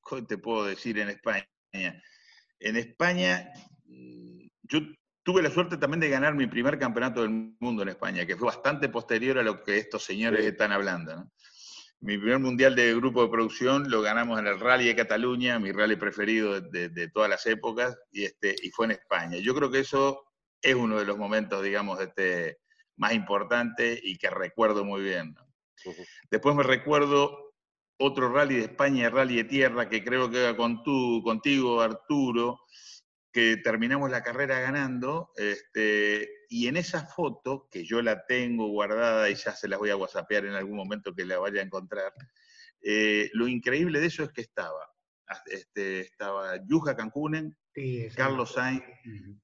¿Cómo te puedo decir en España? En España yo tuve la suerte también de ganar mi primer campeonato del mundo en España, que fue bastante posterior a lo que estos señores están hablando. Mi primer mundial de grupo de producción lo ganamos en el Rally de Cataluña, mi rally preferido de, todas las épocas, y, este, y fue en España. Yo creo que eso es uno de los momentos, digamos, este, más importantes y que recuerdo muy bien. Después me recuerdo otro rally de España, rally de tierra, que creo que era con tú, contigo, Arturo, que terminamos la carrera ganando, este, y en esa foto, que yo la tengo guardada y ya se las voy a whatsappear en algún momento que la vaya a encontrar, eh, lo increíble de eso es que estaba, este, estaba Yuja Cancunen, Carlos Sainz,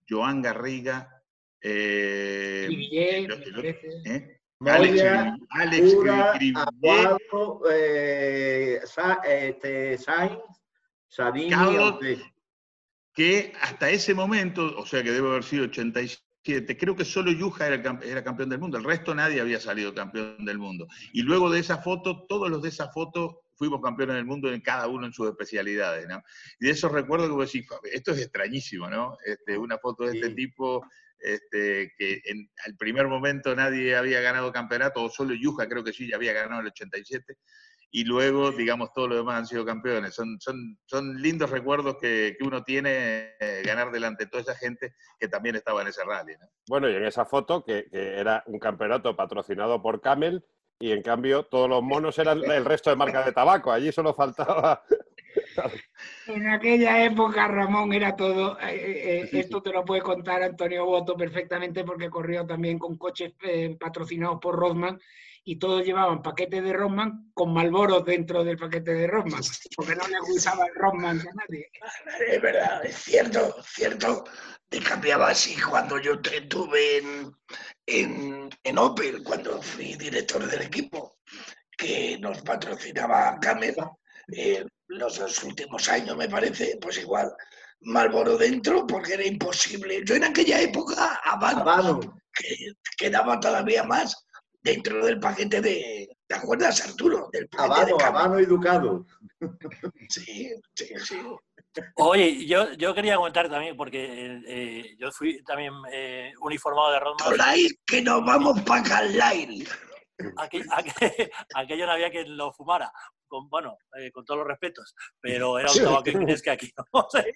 Joan Garriga, eh, ¿eh? Alex, Alex Sainz, Sabini, Carlos, que hasta ese momento, o sea que debe haber sido 87, creo que solo Yuja era, era, campeón del mundo, el resto nadie había salido campeón del mundo. Y luego de esa foto, todos los de esa foto fuimos campeones del mundo en cada uno en sus especialidades, ¿no? Y de eso recuerdo que vos decís, esto es extrañísimo, ¿no? Este, una foto de este tipo este, que en el primer momento nadie había ganado campeonato, o solo Yuja creo que sí, ya había ganado el 87, y luego, digamos, todos los demás han sido campeones. Son, son, son lindos recuerdos que, que uno tiene eh, ganar delante de toda esa gente que también estaba en ese rally. Bueno, y en esa foto, que, que, era un campeonato patrocinado por Camel, y en cambio todos los monos eran el resto de marcas de tabaco. Allí solo faltaba en aquella época, Ramón, era todo, eh, eh, eh, esto te lo puede contar Antonio Boto perfectamente porque corrió también con coches patrocinados por Rodman y todos llevaban paquetes de Rodman con Malboros dentro del paquete de Rodman, porque no le gustaba el Rodman a nadie. Es verdad, es cierto, cierto. Te cambiaba así cuando yo estuve en, en, en Opel, cuando fui director del equipo, que nos patrocinaba Camel eh, los dos últimos años, me parece, pues igual, Malboro dentro, porque era imposible. Yo en aquella época, Habano, que quedaba todavía más dentro del paquete de. ¿Te acuerdas, Arturo? Del Habano, Habano educado. Sí, sí, sí. Oye, yo, yo quería comentar también, porque eh, yo fui también eh, uniformado de Rodman. que nos vamos para Carlisle. Aquí, aquello no había quien lo fumara, con, bueno, eh, con todos los respetos, pero era un tabaco que aquí no se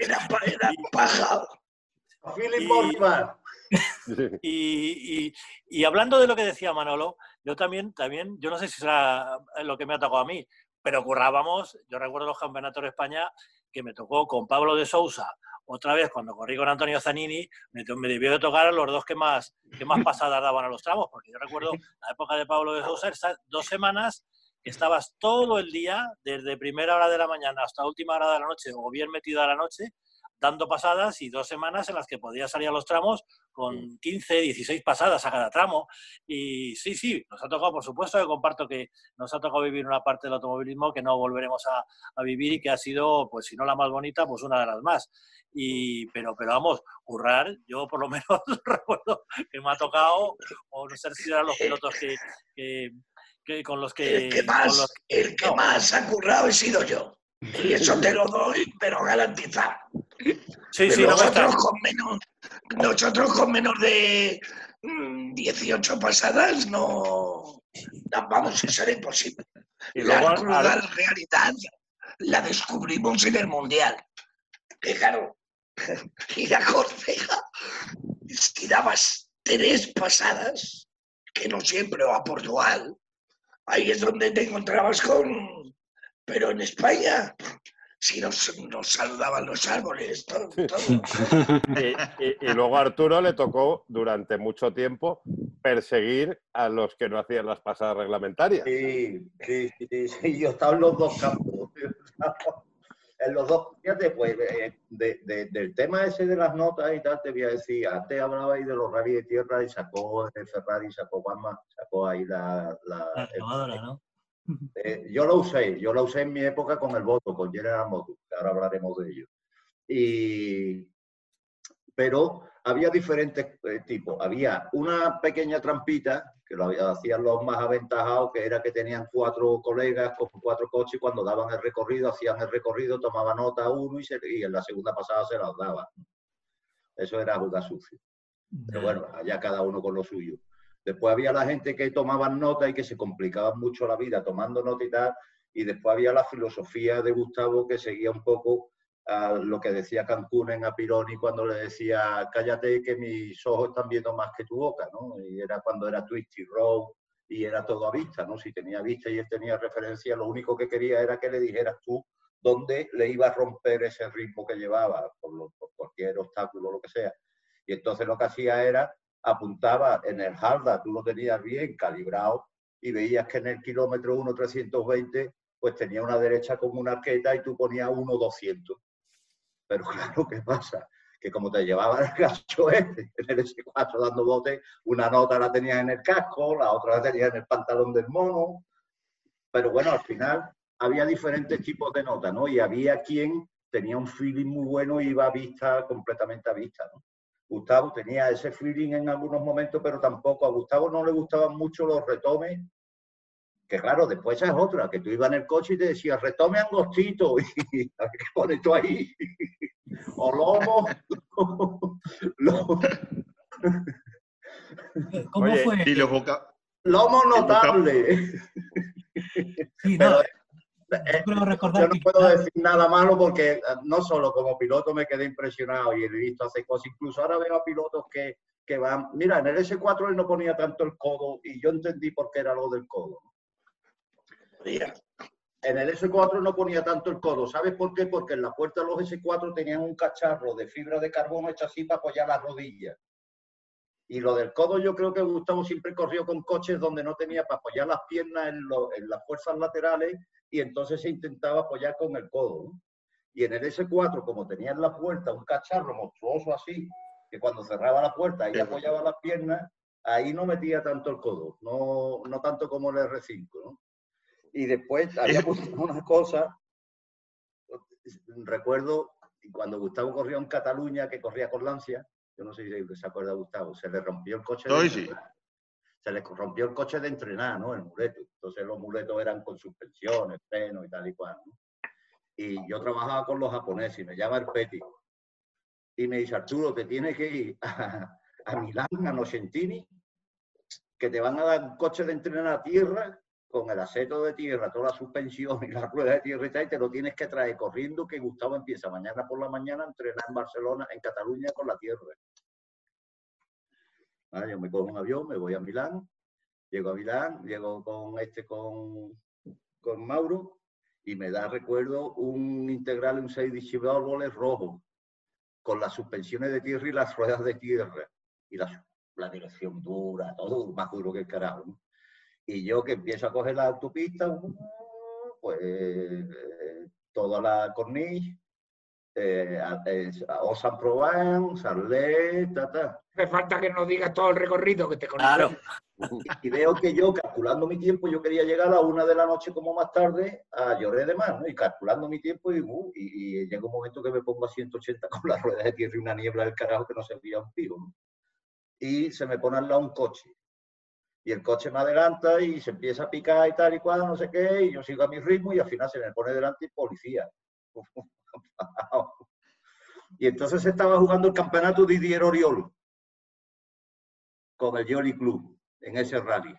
Era, paja. Y, y, y, hablando de lo que decía Manolo, yo también, también, yo no sé si será lo que me ha tocado a mí, pero currábamos, yo recuerdo los campeonatos de España que me tocó con Pablo de Sousa, otra vez cuando corrí con Antonio Zanini, me, me debió de tocar a los dos que más, que más pasadas daban a los tramos, porque yo recuerdo la época de Pablo de Sousa, dos semanas que estabas todo el día, desde primera hora de la mañana hasta última hora de la noche, o bien metido a la noche, dando pasadas y dos semanas en las que podías salir a los tramos con 15, 16 pasadas a cada tramo. Y sí, sí, nos ha tocado, por supuesto, que comparto que nos ha tocado vivir una parte del automovilismo que no volveremos a, a vivir y que ha sido, pues si no la más bonita, pues una de las más. Y, pero, pero vamos, currar, yo por lo menos recuerdo que me ha tocado, o no sé si eran los pilotos que, que, con los que... El que más, el que más ha currado he sido yo. Y eso te lo doy, pero garantizado. Sí, sí, nosotros, con menos, nosotros con menos de 18 mm, pasadas no, vamos, a ser imposible. Y la realidad la descubrimos en el Mundial. Que claro, y la Córcega, si dabas tres pasadas, que no siempre, o a Portugal, ahí es donde te encontrabas con... Pero en España, si nos, saludaban los árboles, todo. y, luego a Arturo le tocó durante mucho tiempo perseguir a los que no hacían las pasadas reglamentarias. Sí, sí, sí, sí. yo estaba en los dos campos. en los dos, fíjate, pues, eh, del tema ese de las notas y tal, te voy a decir, antes hablaba ahí de los rally de tierra y sacó el Ferrari, sacó Guama, sacó ahí la... La, la ¿no? Eh, yo lo usé, yo lo usé en mi época con el voto, con General Motors, ahora hablaremos de ello. Y, pero había diferentes eh, tipos. Había una pequeña trampita que lo hacían los más aventajados, que era que tenían cuatro colegas con cuatro coches y cuando daban el recorrido, hacían el recorrido, tomaban nota uno y, se, y en la segunda pasada se las daban. Eso era jugar sucio. Pero bueno, allá cada uno con lo suyo. Después había la gente que tomaban nota y que se complicaban mucho la vida tomando nota y tal. Y después había la filosofía de Gustavo que seguía un poco a lo que decía Cancún en Apironi cuando le decía cállate que mis ojos están viendo más que tu boca, ¿no? Y era cuando era Twisty Road y era todo a vista, ¿no? Si tenía vista y él tenía referencia, lo único que quería era que le dijeras tú dónde le iba a romper ese ritmo que llevaba, por, por cualquier obstáculo, lo que sea. Y entonces lo que hacía era apuntaba en el Harda, tú lo tenías bien calibrado y veías que en el kilómetro 1 320 pues tenía una derecha como una arqueta y tú ponías 1 200. Pero claro, ¿qué pasa? Que como te llevaba el gacho este, en el S4 dando bote, una nota la tenías en el casco, la otra la tenías en el pantalón del mono. Pero bueno, al final había diferentes tipos de notas, ¿no? Y había quien tenía un feeling muy bueno y iba a vista, completamente a vista, ¿no? Gustavo tenía ese feeling en algunos momentos, pero tampoco a Gustavo no le gustaban mucho los retomes Que claro, después esa es otra, que tú ibas en el coche y te decías, retome angostito, y ¿qué pones tú ahí? o lomo. ¿Cómo fue? Y los boca... Lomo notable. Sí, no, eh, yo no puedo decir nada malo porque eh, no solo como piloto me quedé impresionado y he visto hacer cosas, incluso ahora veo a pilotos que, que van, mira, en el S4 él no ponía tanto el codo y yo entendí por qué era lo del codo. En el S4 no ponía tanto el codo, ¿sabes por qué? Porque en la puerta de los S4 tenían un cacharro de fibra de carbono hecha así para apoyar las rodillas. Y lo del codo yo creo que Gustavo siempre corrió con coches donde no tenía para apoyar las piernas en, en las fuerzas laterales y entonces se intentaba apoyar con el codo. Y en el S4, como tenía en la puerta un cacharro monstruoso así, que cuando cerraba la puerta ahí apoyaba las piernas, ahí no metía tanto el codo, no, no tanto como el R5. ¿no? Y después había una cosa, recuerdo cuando Gustavo corrió en Cataluña, que corría con Lancia, yo no sé si se acuerda Gustavo, se le rompió el coche. sí se les rompió el coche de entrenar, ¿no? El muleto. Entonces los muletos eran con suspensiones, freno y tal y cual. ¿no? Y yo trabajaba con los japoneses y me llama el Peti. Y me dice, Arturo, te tienes que ir a, a Milán, a Nocentini, que te van a dar un coche de entrenar a tierra con el aceto de tierra, toda la suspensión y la rueda de tierra y tal, y te lo tienes que traer corriendo, que Gustavo empieza mañana por la mañana a entrenar en Barcelona, en Cataluña, con la tierra. Ah, yo me cojo un avión, me voy a Milán, llego a Milán, llego con este, con, con Mauro, y me da, recuerdo, un integral, un 6 árboles rojo, con las suspensiones de tierra y las ruedas de tierra, y la, la dirección dura, todo más duro que el carajo. Y yo que empiezo a coger la autopista, pues eh, toda la corniche, eh, Osan Provence, Sarlet, ta, ta. Me falta que nos digas todo el recorrido que te conozco. Claro. Y, veo que yo, calculando mi tiempo, yo quería llegar a la una de la noche como más tarde a Lloré de Mar, ¿no? Y calculando mi tiempo, y, uh, y, llega un momento que me pongo a 180 con las ruedas de tierra y una niebla del carajo que no se veía un pico, ¿no? Y se me pone al lado un coche. Y el coche me adelanta y se empieza a picar y tal y cual, no sé qué, y yo sigo a mi ritmo y al final se me pone delante policía. y entonces estaba jugando el campeonato Didier Oriol con el Jolly Club en ese rally.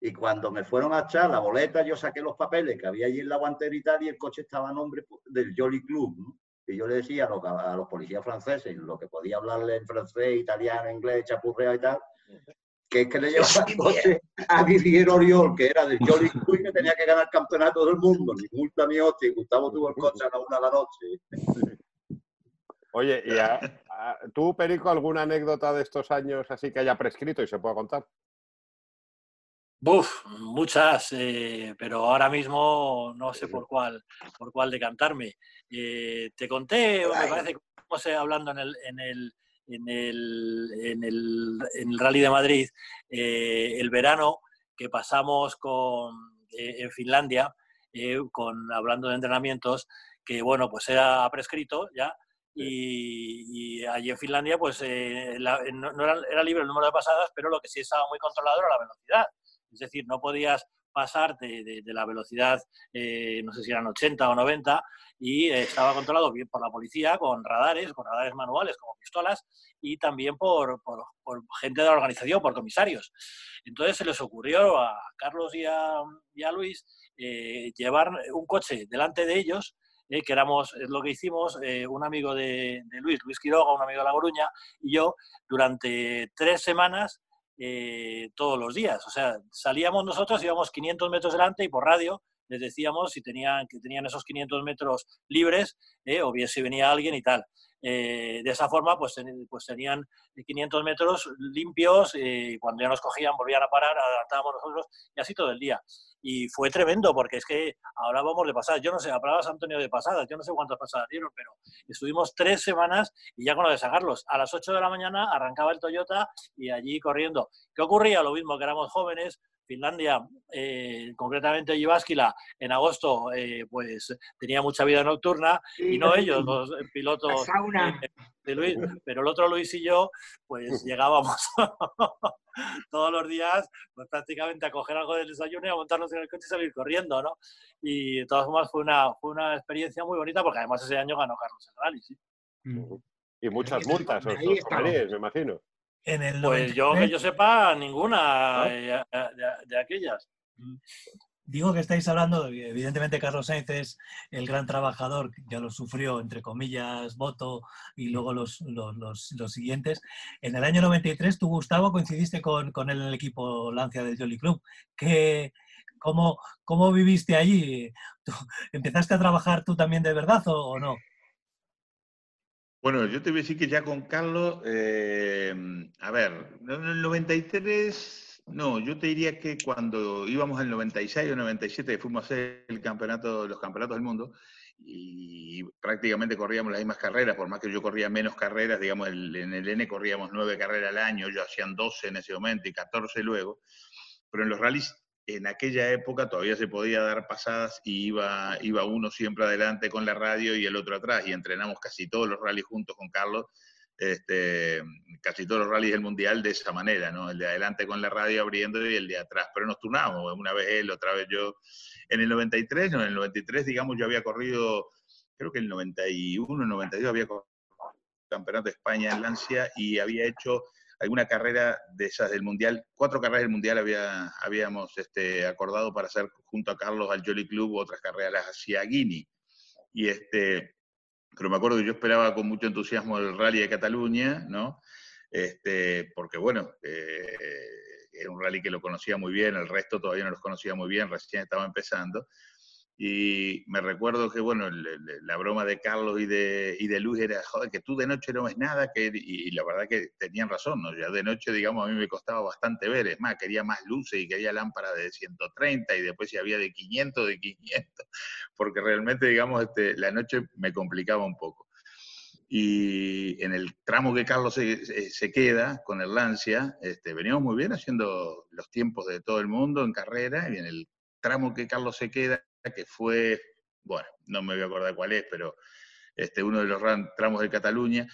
Y cuando me fueron a echar la boleta, yo saqué los papeles que había allí en la guantera y tal, y el coche estaba a nombre del Jolly Club. Y yo le decía a los, a los, policías franceses, lo que podía hablarle en francés, italiano, inglés, chapurreo y tal, que es que le llevaba el coche a Didier Oriol, que era del Jolly Club que tenía que ganar el campeonato del mundo. Ni multa ni hostia, y Gustavo tuvo el coche a la una de la noche. Oye, ¿y tú, Perico, alguna anécdota de estos años así que haya prescrito y se pueda contar? Buf, muchas, eh, pero ahora mismo no sé por cuál, por cuál decantarme. Eh, te conté, me parece que estamos hablando en el, en el, en el, en el, en el Rally de Madrid, eh, el verano que pasamos con, en Finlandia, con, hablando de entrenamientos, que bueno, pues era prescrito ya, y, allí en Finlandia, pues eh, no, era, libre el número de pasadas, pero lo que sí estaba muy controlado era la velocidad. Es decir, no podías pasar de, la velocidad, eh, no sé si eran 80 o 90, y estaba controlado bien por la policía, con radares, con radares manuales como pistolas, y también por, gente de la organización, por comisarios. Entonces se les ocurrió a Carlos y a, Luis eh, llevar un coche delante de ellos eh, que éramos, lo que hicimos, eh, un amigo de, Luis, Luis Quiroga, un amigo de La Coruña, y yo, durante tres semanas, eh, todos los días. O sea, salíamos nosotros, íbamos 500 metros delante y por radio les decíamos si tenían, que tenían esos 500 metros libres o bien si venía alguien y tal. de esa forma, pues, pues tenían 500 metros limpios y cuando ya nos cogían volvían a parar, adelantábamos nosotros y así todo el día y fue tremendo porque es que ahora vamos de pasadas. Yo no sé, hablabas Antonio de pasadas, yo no sé cuántas pasadas dieron, pero estuvimos tres semanas y ya con lo de sacarlos. A las 8 de la mañana arrancaba el Toyota y allí corriendo. ¿Qué ocurría? Lo mismo que éramos jóvenes, Finlandia, eh, concretamente Jyväskylä, en agosto, eh, pues tenía mucha vida nocturna y no ellos, los pilotos de, Luis, pero el otro Luis y yo, pues llegábamos todos los días, pues prácticamente a coger algo del desayuno y a montarnos en el coche y salir corriendo, ¿no? Y de todas formas fue una, fue una experiencia muy bonita porque además ese año ganó Carlos el Rally, sí. Mm. Y muchas multas, os, me imagino. En el pues yo que yo sepa, ninguna eh, de, aquellas. Mm. Digo que estáis hablando, evidentemente Carlos Sainz es el gran trabajador, ya lo sufrió, entre comillas, voto y luego los, los, los, siguientes. En el año 93 tú, Gustavo, coincidiste con, con el equipo Lancia del Jolly Club. ¿Qué, cómo, ¿Cómo viviste allí? ¿Empezaste a trabajar tú también de verdad o no? Bueno, yo te voy a decir que ya con Carlos, eh, a ver, en el 93, no, yo te diría que cuando íbamos al 96 o 97, fuimos a hacer el campeonato, los campeonatos del mundo, y prácticamente corríamos las mismas carreras, por más que yo corría menos carreras, digamos, en el N corríamos nueve carreras al año, yo hacían 12 en ese momento y 14 luego, pero en los rallies en aquella época todavía se podía dar pasadas y iba, iba uno siempre adelante con la radio y el otro atrás, y entrenamos casi todos los rallies juntos con Carlos, este, casi todos los rallies del Mundial de esa manera, ¿no? El de adelante con la radio abriendo y el de atrás, pero nos turnábamos, una vez él, otra vez yo. En el 93, no, en el 93, digamos, yo había corrido, creo que el 91, 92 había corrido el Campeonato de España en Lancia y había hecho alguna carrera de esas del Mundial, cuatro carreras del Mundial había, habíamos este, acordado para hacer junto a Carlos al Jolly Club, otras carreras las hacía Guini. Y este, pero me acuerdo que yo esperaba con mucho entusiasmo el Rally de Cataluña, ¿no? Este, porque bueno, eh, era un rally que lo conocía muy bien, el resto todavía no los conocía muy bien, recién estaba empezando. Y me recuerdo que, bueno, la broma de Carlos y de, y de Luis era, joder, que tú de noche no ves nada, que, y, la verdad que tenían razón, ¿no? Ya de noche, digamos, a mí me costaba bastante ver, es más, quería más luces y quería lámparas de 130 y después si había de 500, de 500, porque realmente, digamos, este, la noche me complicaba un poco. Y en el tramo que Carlos se, se queda con el Lancia, este, veníamos muy bien haciendo los tiempos de todo el mundo en carrera, y en el tramo que Carlos se queda, que fue, bueno, no me voy a acordar cuál es, pero este, uno de los tramos de Cataluña.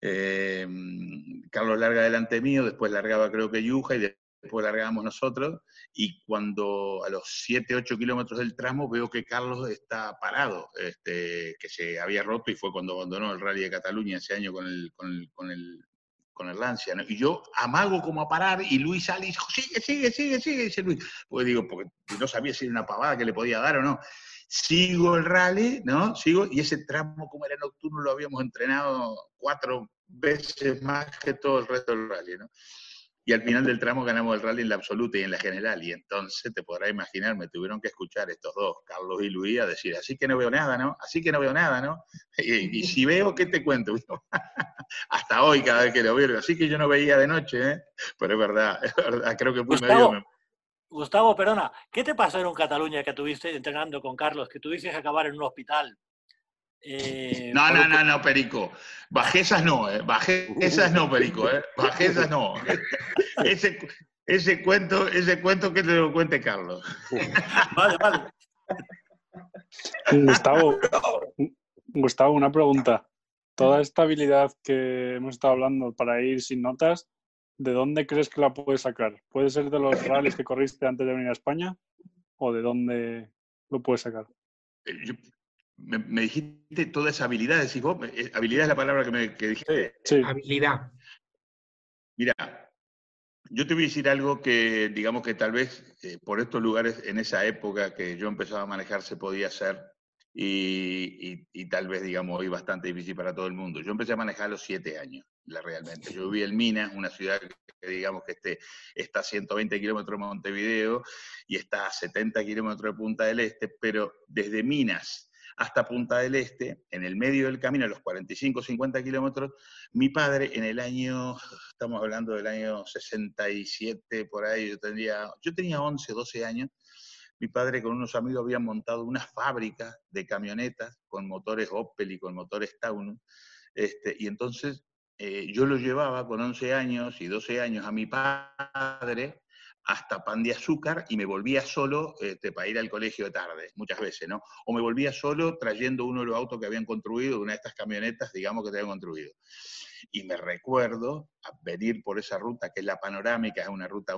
Eh, Carlos larga delante mío, después largaba creo que Yuja y después largábamos nosotros. Y cuando a los 7, 8 kilómetros del tramo veo que Carlos está parado, este, que se había roto y fue cuando abandonó el Rally de Cataluña ese año con el, con el con el Lancia, Y yo amago como a parar y Luis sale y dice, sigue, sigue, sigue, sigue, dice Luis. Pues digo, porque no sabía si era una pavada que le podía dar o no. Sigo el rally, ¿no? Sigo, y ese tramo, como era nocturno, lo habíamos entrenado cuatro veces más que todo el resto del rally, ¿no? Y al final del tramo ganamos el rally en la absoluta y en la general. Y entonces te podrás imaginar, me tuvieron que escuchar estos dos, Carlos y Luis, a decir, así que no veo nada, ¿no? Así que no veo nada, ¿no? Y, si veo, ¿qué te cuento? Hasta hoy, cada vez que lo veo. Así que yo no veía de noche, ¿eh? Pero es verdad, es verdad, creo que fue Gustavo, medio... Gustavo, perdona, ¿qué te pasó en Cataluña que tuviste entrenando con Carlos, que tuviste que acabar en un hospital? Eh, no, no, no, no, Perico. Bajezas no, ¿eh? Bajezas no, Perico, ¿eh? Bajezas no. Ese, ese, cuento, ese cuento que te lo cuente Carlos. Vale, vale. Gustavo, Gustavo, una pregunta. Toda esta habilidad que hemos estado hablando para ir sin notas, ¿de dónde crees que la puedes sacar? ¿Puede ser de los rallies que corriste antes de venir a España? ¿O de dónde lo puedes sacar? Eh, me, dijiste toda esa habilidad, decís vos, eh, habilidad es la palabra que me dijiste. Sí. Habilidad. Mira, yo te voy a decir algo que, digamos que tal vez eh, por estos lugares en esa época que yo empezaba a manejar se podía hacer y, y, tal vez, digamos, hoy bastante difícil para todo el mundo. Yo empecé a manejar a los siete años, la, realmente. Yo viví en Minas, una ciudad que, digamos, que este, está a 120 kilómetros de Montevideo y está a 70 kilómetros de Punta del Este, pero desde Minas hasta Punta del Este, en el medio del camino, a los 45, 50 kilómetros, mi padre en el año, estamos hablando del año 67, por ahí, yo, tendría, yo tenía 11, 12 años, mi padre con unos amigos habían montado una fábrica de camionetas con motores Opel y con motores Taunus, este, y entonces eh, yo lo llevaba con 11 años y 12 años a mi padre hasta Pan de Azúcar y me volvía solo este, para ir al colegio de tarde, muchas veces, ¿no? O me volvía solo trayendo uno de los autos que habían construido, una de estas camionetas, digamos, que te habían construido. Y me recuerdo venir por esa ruta, que es la panorámica, es una ruta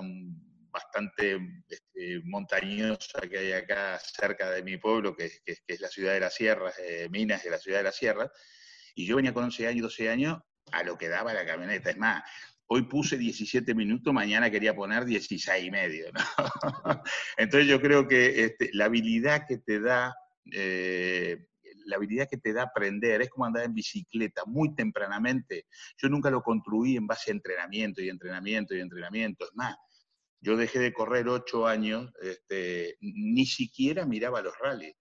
bastante este, montañosa que hay acá cerca de mi pueblo, que, es la ciudad de las sierras, eh, Minas de la ciudad de las sierras, y yo venía con 11 años, 12 años, a lo que daba la camioneta. Es más, hoy puse 17 minutos, mañana quería poner 16 y medio. Entonces yo creo que este, la habilidad que te da, eh, la habilidad que te da aprender, es como andar en bicicleta muy tempranamente. Yo nunca lo construí en base a entrenamiento y entrenamiento y entrenamiento. Es más, yo dejé de correr ocho años, este, ni siquiera miraba los rallies.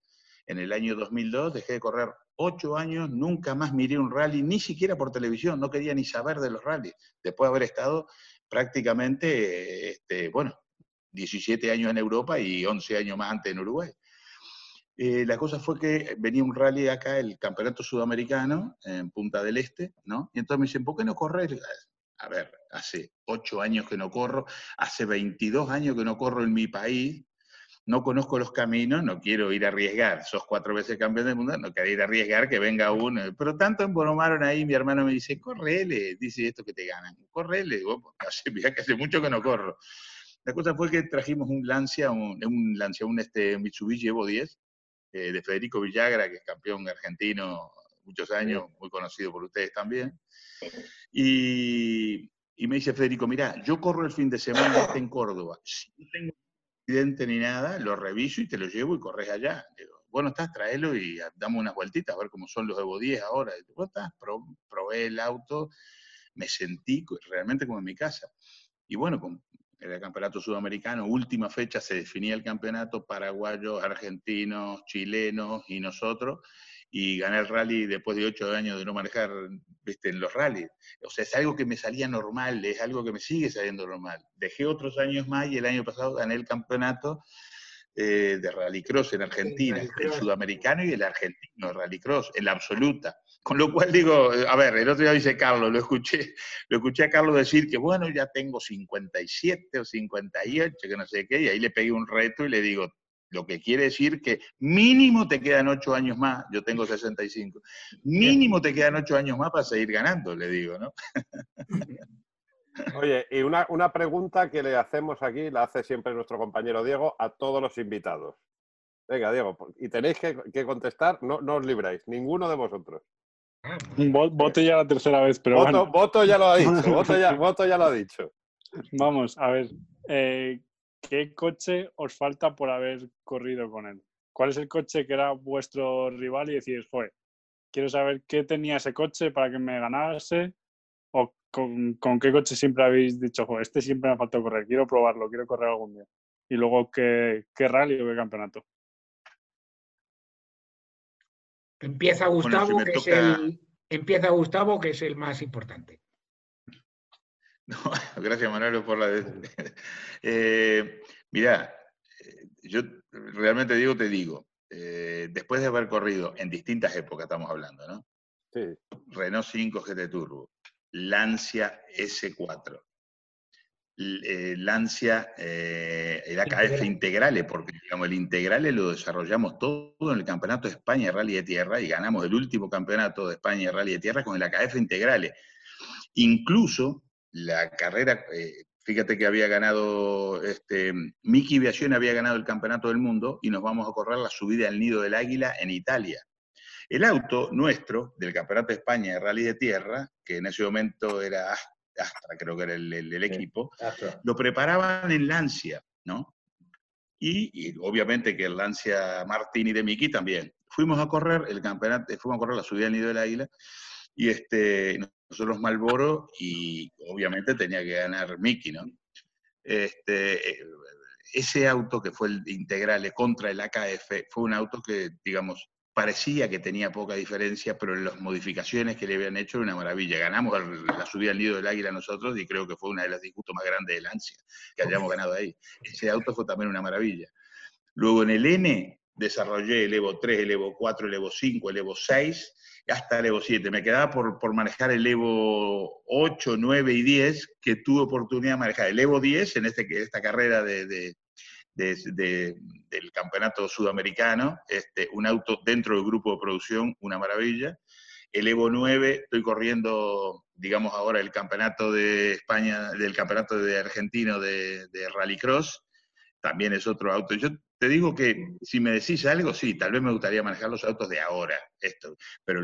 En el año 2002 dejé de correr ocho años, nunca más miré un rally, ni siquiera por televisión, no quería ni saber de los rallies, después de haber estado prácticamente, este, bueno, 17 años en Europa y 11 años más antes en Uruguay. Eh, la cosa fue que venía un rally acá, el Campeonato Sudamericano, en Punta del Este, ¿no? Y entonces me dicen, ¿por qué no correr? A ver, hace ocho años que no corro, hace 22 años que no corro en mi país, no conozco los caminos, no quiero ir a arriesgar, sos cuatro veces campeón del mundo, no quiero ir a arriesgar que venga uno. Pero tanto embromaron ahí, mi hermano me dice, correle, dice esto que te ganan, correle, hace, que hace mucho que no corro. La cosa fue que trajimos un Lancia, un, un Lancia, un este, Mitsubishi Evo 10, eh, de Federico Villagra, que es campeón argentino muchos años, muy conocido por ustedes también. Y, y me dice Federico, mira, yo corro el fin de semana en Córdoba. Si no tengo ni nada, lo reviso y te lo llevo y corres allá. Digo, bueno, estás, tráelo y damos unas vueltitas a ver cómo son los Evo 10 ahora. Digo, estás, probé el auto, me sentí realmente como en mi casa. Y bueno, con el campeonato sudamericano, última fecha se definía el campeonato, paraguayos, argentinos, chilenos y nosotros y gané el rally después de ocho años de no manejar ¿viste? en los rallies. O sea, es algo que me salía normal, es algo que me sigue saliendo normal. Dejé otros años más y el año pasado gané el campeonato eh, de rallycross en Argentina, el sudamericano y el argentino, rallycross, en la absoluta. Con lo cual digo, a ver, el otro día dice Carlos, lo escuché, lo escuché a Carlos decir que bueno, ya tengo 57 o 58, que no sé qué, y ahí le pegué un reto y le digo, lo que quiere decir que mínimo te quedan ocho años más, yo tengo 65, mínimo te quedan ocho años más para seguir ganando, le digo, ¿no? Oye, y una, pregunta que le hacemos aquí, la hace siempre nuestro compañero Diego, a todos los invitados. Venga, Diego, y tenéis que, contestar, no, no, os libráis, ninguno de vosotros. Voto ya la tercera vez, pero voto, bueno. Voto ya lo ha dicho, voto ya, voto ya lo ha dicho. Vamos, a ver, eh, ¿qué coche os falta por haber corrido con él? ¿Cuál es el coche que era vuestro rival y decís, joder, quiero saber qué tenía ese coche para que me ganase? ¿O con, qué coche siempre habéis dicho, joder, este siempre me ha faltado correr, quiero probarlo, quiero correr algún día? Y luego, ¿qué, qué rally o qué campeonato? Empieza Gustavo, que es el, empieza Gustavo, que es el más importante. No, gracias Manuel por la... mira, eh, yo realmente digo, te digo, eh, después de haber corrido en distintas épocas, estamos hablando, ¿no? Sí. Renault 5 GT Turbo, Lancia S4, eh, Lancia, el AKF Integrale, porque digamos, el Integrale lo desarrollamos todo en el Campeonato de España Rally de Tierra y ganamos el último campeonato de España Rally de Tierra con el AKF Integrale. Incluso la carrera, eh, fíjate que había ganado, este, Miki Viación había ganado el campeonato del mundo y nos vamos a correr la subida al Nido del Águila en Italia. El auto nuestro, del Campeonato de España de Rally de Tierra, que en ese momento era Astra, creo que era el, equipo, lo preparaban en Lancia, ¿no? Y, obviamente que el Lancia Martini de Miki también. Fuimos a correr el campeonato, fuimos a correr la subida al Nido del Águila y este, nosotros Malboro y obviamente tenía que ganar Mickey, ¿no? Este, eh, ese auto que fue el Integrale contra el AKF fue un auto que, digamos, parecía que tenía poca diferencia, pero las modificaciones que le habían hecho era una maravilla. Ganamos la subida al nido del águila nosotros y creo que fue una de las disgustos más grandes del ANSIA que hayamos ganado ahí. Ese auto fue también una maravilla. Luego en el N desarrollé el Evo 3, el Evo 4, el Evo 5, el Evo 6, hasta el Evo 7. Me quedaba por, por, manejar el Evo 8, 9 y 10, que tuve oportunidad de manejar. El Evo 10, en este, esta carrera de, de, de, del campeonato sudamericano, este, un auto dentro del grupo de producción, una maravilla. El Evo 9, estoy corriendo, digamos ahora, el campeonato de España, del campeonato de argentino de, de rallycross, también es otro auto. Yo te digo que si me decís algo, sí, tal vez me gustaría manejar los autos de ahora, esto, pero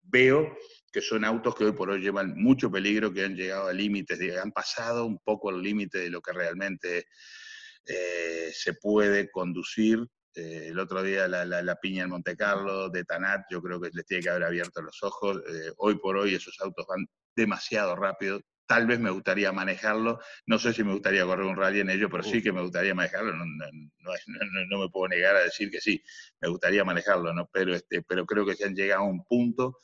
veo que son autos que hoy por hoy llevan mucho peligro, que han llegado a límites, han pasado un poco el límite de lo que realmente eh, se puede conducir. Eh, el otro día la, piña en Monte Carlo de Tanat, yo creo que les tiene que haber abierto los ojos. Eh, hoy por hoy esos autos van demasiado rápido, tal vez me gustaría manejarlo. No sé si me gustaría correr un rally en ello, pero sí que me gustaría manejarlo. No, no, me puedo negar a decir que sí, me gustaría manejarlo, ¿no? Pero, este, pero creo que se han llegado a un punto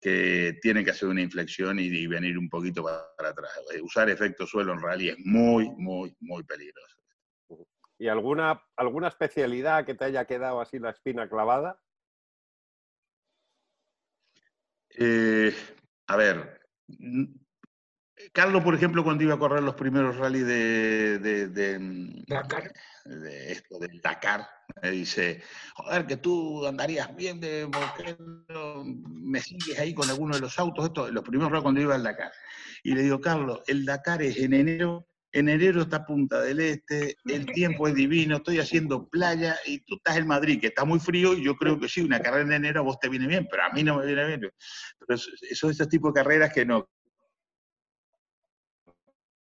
que tienen que hacer una inflexión y, venir un poquito para, atrás. Eh, usar efecto suelo en rally es muy, muy, muy peligroso. ¿Y alguna, alguna especialidad que te haya quedado así la espina clavada? Eh, a ver, Carlos, por ejemplo, cuando iba a correr los primeros rallies de, Dakar, de esto del Dakar, me dice, joder, que tú andarías bien de me sigues ahí con alguno de los autos, esto, los primeros rallies cuando iba al Dakar. Y le digo, Carlos, el Dakar es en enero, en enero está Punta del Este, el tiempo es divino, estoy haciendo playa y tú estás en Madrid, que está muy frío, y yo creo que sí, una carrera en enero a vos te viene bien, pero a mí no me viene bien. Pero son esos tipos de carreras que no,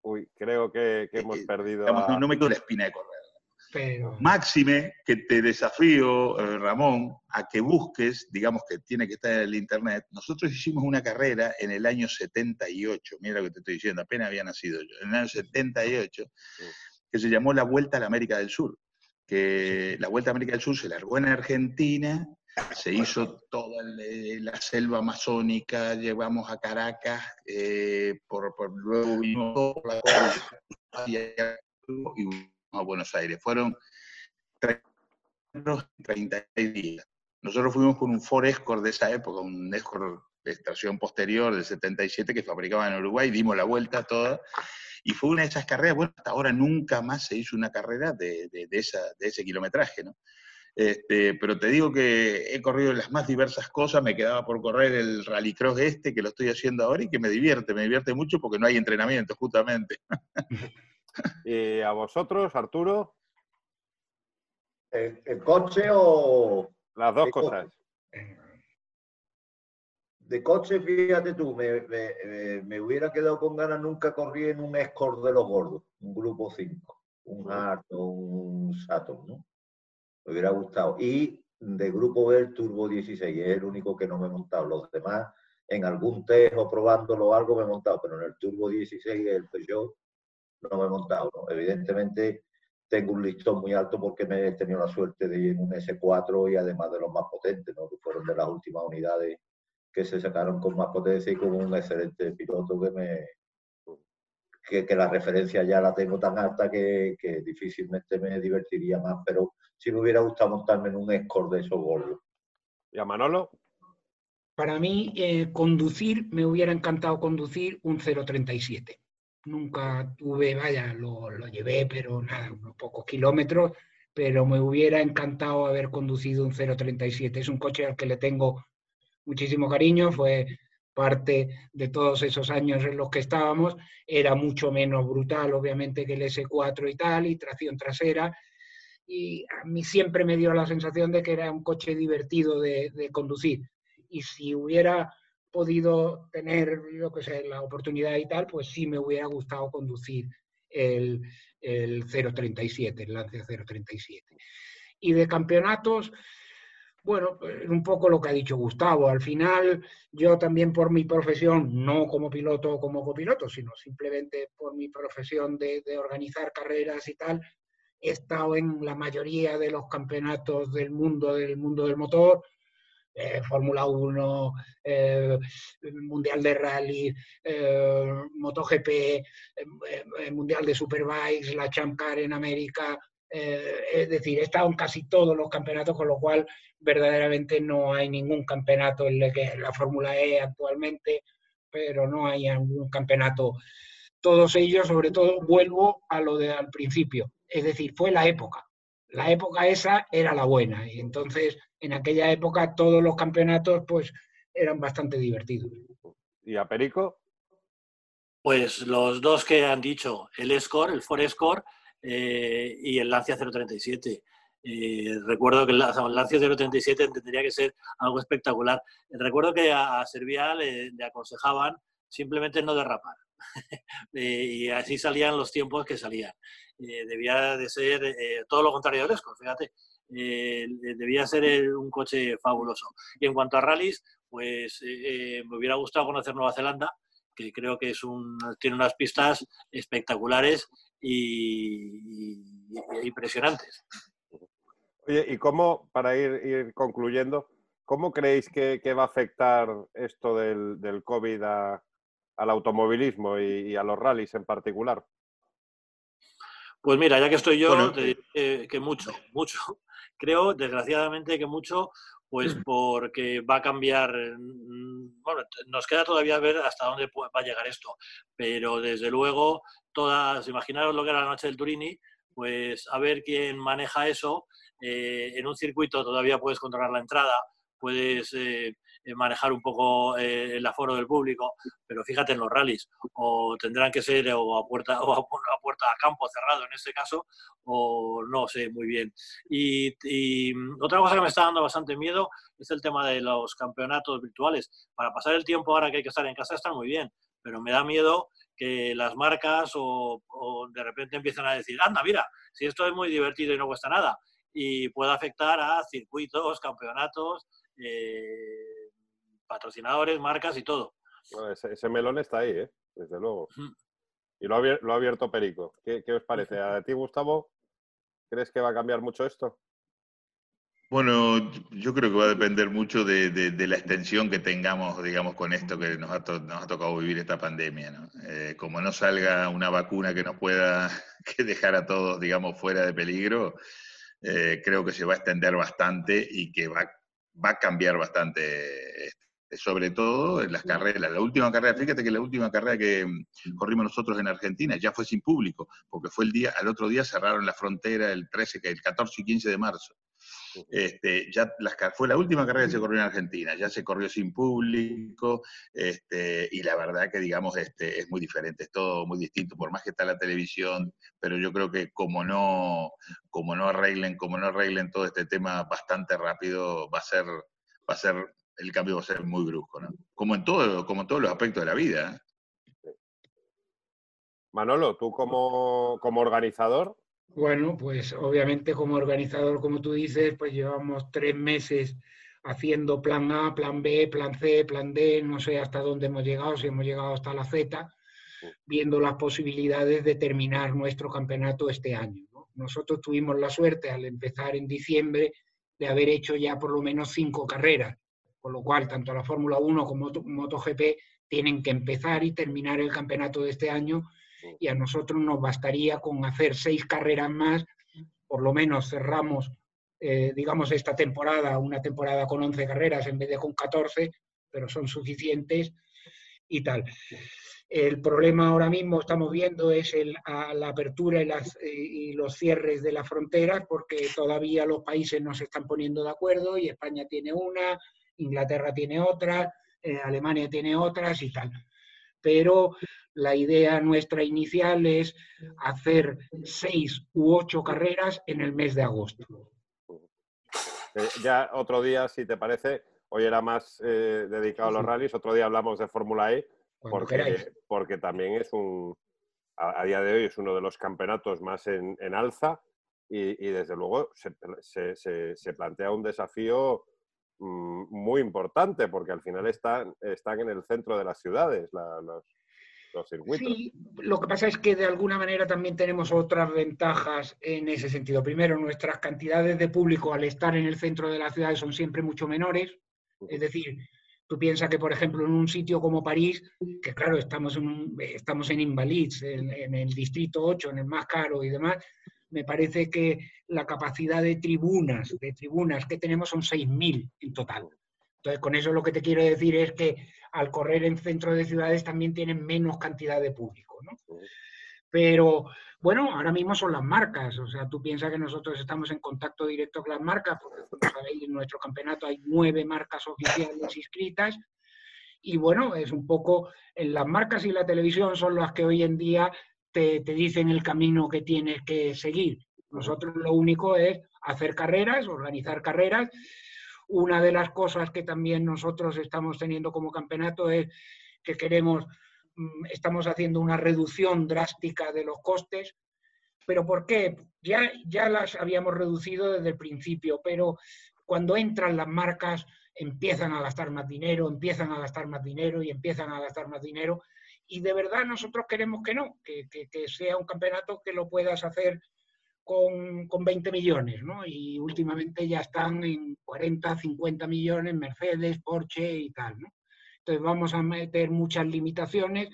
Uy, creo que, hemos eh, perdido. No me quedo la espina de correr. Pero... Máxime que te desafío, eh, Ramón, a que busques, digamos que tiene que estar en el internet. Nosotros hicimos una carrera en el año 78, mira lo que te estoy diciendo, apenas había nacido yo, en el año 78, que se llamó la Vuelta a la América del Sur. Que la Vuelta a América del Sur se largó en Argentina se hizo toda la selva amazónica, llevamos a Caracas, eh, por, luego vimos por la y a Buenos Aires. Fueron 36 días. Nosotros fuimos con un Ford Escort de esa época, un Escort de estación posterior del 77 que fabricaban en Uruguay, dimos la vuelta toda. Y fue una de esas carreras, bueno, hasta ahora nunca más se hizo una carrera de, de, de, esa, de ese kilometraje, ¿no? Este, pero te digo que he corrido las más diversas cosas, me quedaba por correr el rallycross este, que lo estoy haciendo ahora y que me divierte, me divierte mucho porque no hay entrenamiento, justamente. ¿Y a vosotros, Arturo? ¿El, coche o...? Las dos cosas. De coche, fíjate tú, me, hubiera quedado con ganas, nunca corrí en un Escort de los gordos, un grupo 5, un Hart o un Saturn, ¿no? Me hubiera gustado. Y de Grupo B, el Turbo 16, es el único que no me he montado. Los demás, en algún test o probándolo algo me he montado, pero en el Turbo 16, el Peugeot, no me he montado. Evidentemente, tengo un listón muy alto porque me he tenido la suerte de ir en un S4 y además de los más potentes, ¿no? que fueron de las últimas unidades que se sacaron con más potencia y con un excelente piloto que me, que, la referencia ya la tengo tan alta que, difícilmente me divertiría más, pero sí me hubiera gustado montarme en un Escort de esos gordos. ¿Y a Manolo? Para mí, eh, conducir, me hubiera encantado conducir un 037. Nunca tuve, vaya, lo, lo llevé, pero nada, unos pocos kilómetros, pero me hubiera encantado haber conducido un 037. Es un coche al que le tengo muchísimo cariño, fue parte de todos esos años en los que estábamos, era mucho menos brutal, obviamente, que el S4 y tal, y tracción trasera. Y a mí siempre me dio la sensación de que era un coche divertido de, conducir. Y si hubiera podido tener, yo que sé, la oportunidad y tal, pues sí me hubiera gustado conducir el, el 037, el Lance 037. Y de campeonatos, bueno, pues, un poco lo que ha dicho Gustavo. Al final, yo también por mi profesión, no como piloto o como copiloto, sino simplemente por mi profesión de, organizar carreras y tal, he estado en la mayoría de los campeonatos del mundo, del mundo del motor, eh, Fórmula 1, eh, Mundial de Rally, eh, MotoGP, Mundial de Superbikes, la Champ Car en América, eh, es decir, he estado en casi todos los campeonatos, con lo cual verdaderamente no hay ningún campeonato en el que la Fórmula E actualmente, pero no hay algún campeonato. Todos ellos, sobre todo, vuelvo a lo de al principio, es decir, fue la época. La época esa era la buena y entonces en aquella época todos los campeonatos pues eran bastante divertidos. ¿Y a Perico? Pues los dos que han dicho, el Score, el Forescore eh, y el Lancia 037. Eh, recuerdo que el Lancia 037 tendría que ser algo espectacular. Recuerdo que a, Servia le, aconsejaban simplemente no derrapar. Eh, y así salían los tiempos que salían. debía de ser todo lo contrario del Score, fíjate. debía ser un coche fabuloso. Y en cuanto a rallies, pues me hubiera gustado conocer Nueva Zelanda, que creo que es un, tiene unas pistas espectaculares y, impresionantes. Oye, ¿y cómo, para ir, concluyendo, cómo creéis que, va a afectar esto del, del COVID al automovilismo y, a los rallies en particular? Pues mira, ya que estoy yo, que mucho, mucho. Creo, desgraciadamente, que mucho, pues porque va a cambiar, mm, bueno, nos queda todavía ver hasta dónde va a llegar esto, pero desde luego, todas, imaginaros lo que era la noche del Turini, pues a ver quién maneja eso, eh, en un circuito todavía puedes controlar la entrada, puedes eh, eh, manejar un poco eh, el aforo del público, pero fíjate en los rallies, o tendrán que ser o a puerta o a, puerta a campo cerrado en este caso, o no sé muy bien. Y, otra cosa que me está dando bastante miedo es el tema de los campeonatos virtuales. Para pasar el tiempo ahora que hay que estar en casa está muy bien, pero me da miedo que las marcas o, de repente empiezan a decir, anda, mira, si esto es muy divertido y no cuesta nada, y puede afectar a circuitos, campeonatos, eh, patrocinadores, marcas y todo. ese, melón está ahí, ¿eh? desde luego. Y lo ha, abierto Perico. ¿Qué, os parece? ¿A ti, Gustavo? ¿Crees que va a cambiar mucho esto? Bueno, yo creo que va a depender mucho de, la extensión que tengamos, digamos, con esto que nos ha, tocado vivir esta pandemia. Eh, como no salga una vacuna que nos pueda que dejar a todos, digamos, fuera de peligro, eh, creo que se va a extender bastante y que va, va a cambiar bastante, este, sobre todo en las carreras. La última carrera, fíjate que la última carrera que mm, corrimos nosotros en Argentina ya fue sin público, porque fue el día, al otro día cerraron la frontera el 13, el 14 y 15 de marzo. Este, ya fue la última carrera que se corrió en Argentina, ya se corrió sin público, este, y la verdad que digamos este, es muy diferente, es todo muy distinto, por más que está la televisión, pero yo creo que como no, como no arreglen, como no arreglen todo este tema bastante rápido, va a ser, va a ser, el cambio va a ser muy brusco, ¿no? Como en todo, como en todos los aspectos de la vida. ¿eh? Manolo, tú como, como organizador, bueno, pues obviamente como organizador, como tú dices, pues llevamos tres meses haciendo plan A, plan B, plan C, plan D, no sé hasta dónde hemos llegado, si hemos llegado hasta la Z, viendo las posibilidades de terminar nuestro campeonato este año. Nosotros tuvimos la suerte al empezar en diciembre de haber hecho ya por lo menos cinco carreras, con lo cual tanto la Fórmula 1 como MotoGP tienen que empezar y terminar el campeonato de este año y a nosotros nos bastaría con hacer seis carreras más, por lo menos cerramos, eh, digamos, esta temporada, una temporada con 11 carreras en vez de con 14, pero son suficientes y tal. El problema ahora mismo estamos viendo es el, la apertura y, las, y, los cierres de las fronteras porque todavía los países no se están poniendo de acuerdo y España tiene una, Inglaterra tiene otra, eh, Alemania tiene otras y tal. Pero la idea nuestra inicial es hacer seis u ocho carreras en el mes de agosto. Eh, ya otro día, si te parece, hoy era más eh, dedicado a los rallies, otro día hablamos de Fórmula E, porque, porque, también es un, a, día de hoy es uno de los campeonatos más en, alza y, desde luego se, plantea un desafío muy importante porque al final están, están en el centro de las ciudades los, Sí, lo que pasa es que de alguna manera también tenemos otras ventajas en ese sentido. Primero, nuestras cantidades de público al estar en el centro de las ciudades son siempre mucho menores. Es decir, tú piensas que, por ejemplo, en un sitio como París, que claro, estamos en, estamos en Invalids, en, el distrito 8, en el más caro y demás, me parece que la capacidad de tribunas, de tribunas que tenemos son 6.000 en total. Entonces, con eso lo que te quiero decir es que al correr en centro de ciudades también tienen menos cantidad de público, ¿no? Pero bueno, ahora mismo son las marcas, o sea, tú piensas que nosotros estamos en contacto directo con las marcas, porque como sabéis, en nuestro campeonato hay nueve marcas oficiales inscritas, y bueno, es un poco, en las marcas y la televisión son las que hoy en día te, te dicen el camino que tienes que seguir. Nosotros lo único es hacer carreras, organizar carreras. Una de las cosas que también nosotros estamos teniendo como campeonato es que queremos, mm, estamos haciendo una reducción drástica de los costes. ¿Pero por qué? Ya, ya las habíamos reducido desde el principio, pero cuando entran las marcas empiezan a gastar más dinero, empiezan a gastar más dinero y empiezan a gastar más dinero. Y de verdad nosotros queremos que no, que, que, sea un campeonato que lo puedas hacer con, con, 20 millones, ¿no? Y últimamente ya están en 40, 50 millones Mercedes, Porsche y tal, ¿no? Entonces vamos a meter muchas limitaciones.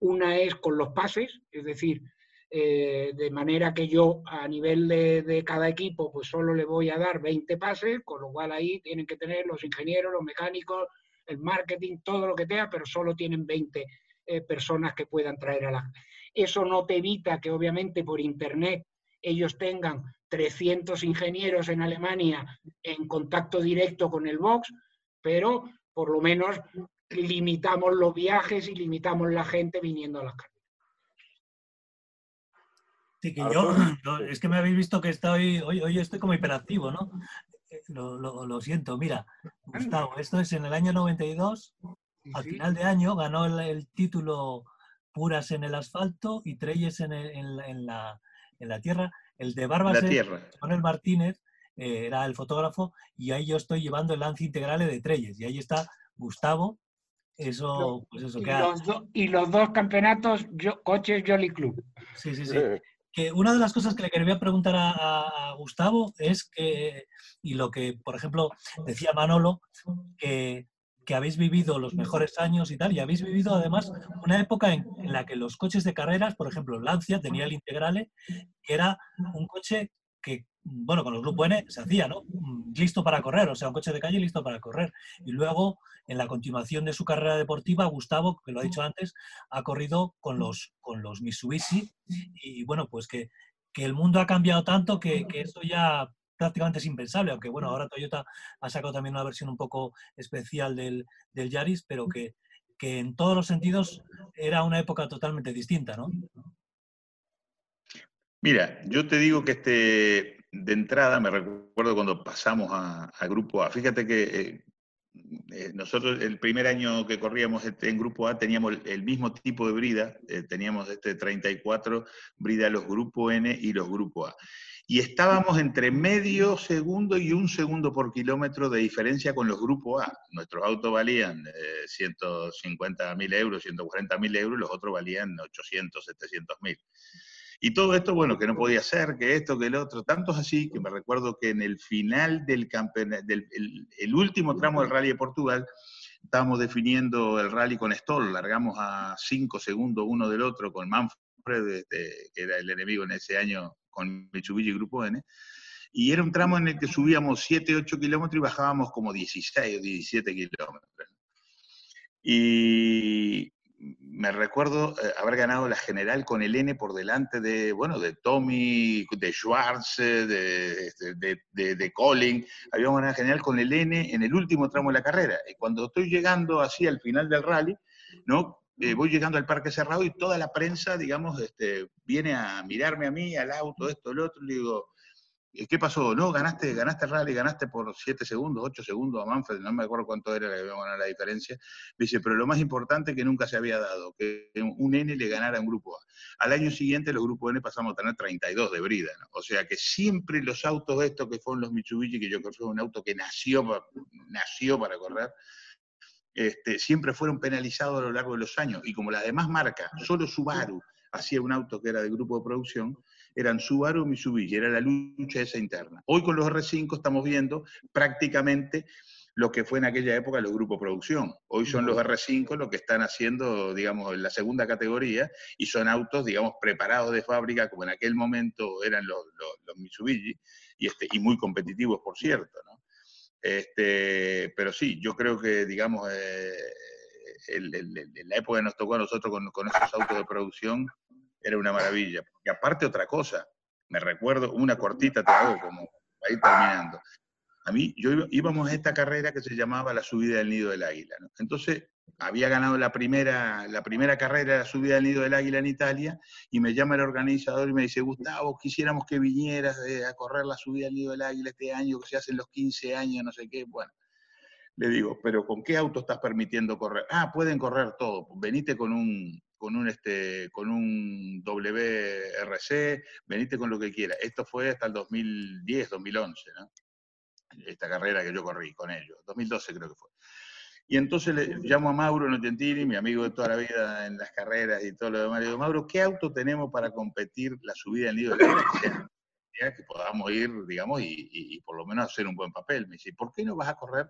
Una es con los pases, es decir, eh, de manera que yo a nivel de, cada equipo pues solo le voy a dar 20 pases, con lo cual ahí tienen que tener los ingenieros, los mecánicos, el marketing, todo lo que sea, pero solo tienen 20 eh, personas que puedan traer a la... Eso no te evita que obviamente por internet ellos tengan 300 ingenieros en Alemania en contacto directo con el box, pero por lo menos limitamos los viajes y limitamos la gente viniendo a las carreras. Sí, que yo, es que me habéis visto que estoy, hoy, hoy estoy como hiperactivo, ¿no? Eh, lo, lo, siento, mira, Gustavo, esto es en el año 92, al final de año ganó el, título Puras en el asfalto y Treyes en, en, la, en, la, tierra. El de Barbas, Manuel Martínez, eh, era el fotógrafo, y ahí yo estoy llevando el lance integral de Treyes, y ahí está Gustavo, eso, pues eso y, los y los dos campeonatos, yo, coches Jolly Club. Sí, sí, sí una de las cosas que le quería preguntar a, Gustavo es que, y lo que, por ejemplo, decía Manolo, que, habéis vivido los mejores años y tal, y habéis vivido además una época en, la que los coches de carreras, por ejemplo, Lancia tenía el Integrale, que era un coche que, bueno, con los Grupo N se hacía, ¿no? Listo para correr, o sea, un coche de calle listo para correr. Y luego, en la continuación de su carrera deportiva, Gustavo, que lo ha dicho antes, ha corrido con los, con los Mitsubishi. Y bueno, pues que, el mundo ha cambiado tanto que, eso ya prácticamente es impensable, aunque bueno, ahora Toyota ha sacado también una versión un poco especial del, del Yaris, pero que, que en todos los sentidos era una época totalmente distinta, ¿no? Mira, yo te digo que este, de entrada me recuerdo cuando pasamos a, Grupo A. Fíjate que eh, nosotros el primer año que corríamos este, en Grupo A teníamos el, mismo tipo de brida, eh, teníamos este 34 brida los Grupo N y los Grupo A. Y estábamos entre medio segundo y un segundo por kilómetro de diferencia con los Grupo A. Nuestros autos valían 150 mil euros, 140 mil euros, los otros valían 800, 700 mil. Y todo esto, bueno, que no podía ser, que esto, que el otro, tantos así, que me recuerdo que en el final del campeonato, del el, último tramo del Rally de Portugal, estábamos definiendo el rally con Stoll, largamos a cinco segundos uno del otro con Manfred, este, que era el enemigo en ese año con Mitsubishi Grupo N, y era un tramo en el que subíamos 7, 8 kilómetros y bajábamos como 16 o 17 kilómetros. Y, me recuerdo eh, haber ganado la general con el N por delante de, bueno, de Tommy, de Schwartz, de, de, de, de Colin. Habíamos ganado la general con el N en el último tramo de la carrera. Y cuando estoy llegando así al final del rally, ¿no? Eh, voy llegando al parque cerrado y toda la prensa, digamos, este, viene a mirarme a mí, al auto, esto, lo otro, y digo, ¿Qué pasó? No, ganaste, ganaste el rally, ganaste por 7 segundos, 8 segundos a Manfred, no me acuerdo cuánto era la, la diferencia. Dice, pero lo más importante que nunca se había dado, que un N le ganara a un grupo A. Al año siguiente los grupos N pasamos a tener 32 de brida, o sea que siempre los autos estos que fueron los Mitsubishi, que yo creo que fue un auto que nació, nació para correr, este, siempre fueron penalizados a lo largo de los años. Y como las demás marcas, solo Subaru hacía un auto que era de grupo de producción, eran Subaru y Mitsubishi, era la lucha esa interna. Hoy con los R5 estamos viendo prácticamente lo que fue en aquella época los grupos producción. Hoy son los R5 los que están haciendo, digamos, en la segunda categoría y son autos, digamos, preparados de fábrica, como en aquel momento eran los, Mitsubishi, y, este, y muy competitivos, por cierto, ¿no? Este, pero sí, yo creo que, digamos, eh, en la época que nos tocó a nosotros con, con esos autos de producción, era una maravilla. Y aparte otra cosa, me recuerdo, una cortita te hago como para ir terminando. A mí, yo íbamos a esta carrera que se llamaba la subida del nido del águila. Entonces, había ganado la primera, la primera carrera, la subida del nido del águila en Italia, y me llama el organizador y me dice, Gustavo, quisiéramos que vinieras a correr la subida del nido del águila este año, que se hacen los 15 años, no sé qué. Bueno, le digo, pero ¿con qué auto estás permitiendo correr? Ah, pueden correr todo. Venite con un, con un, este, con un WRC, venite con lo que quiera. Esto fue hasta el 2010, 2011, ¿no? esta carrera que yo corrí con ellos, 2012 creo que fue. Y entonces le llamo a Mauro Notentini, mi amigo de toda la vida en las carreras y todo lo demás, le digo, Mauro, ¿qué auto tenemos para competir la subida del nido de la que podamos ir, digamos, y, por lo menos hacer un buen papel. Me dice, ¿por qué no vas a correr?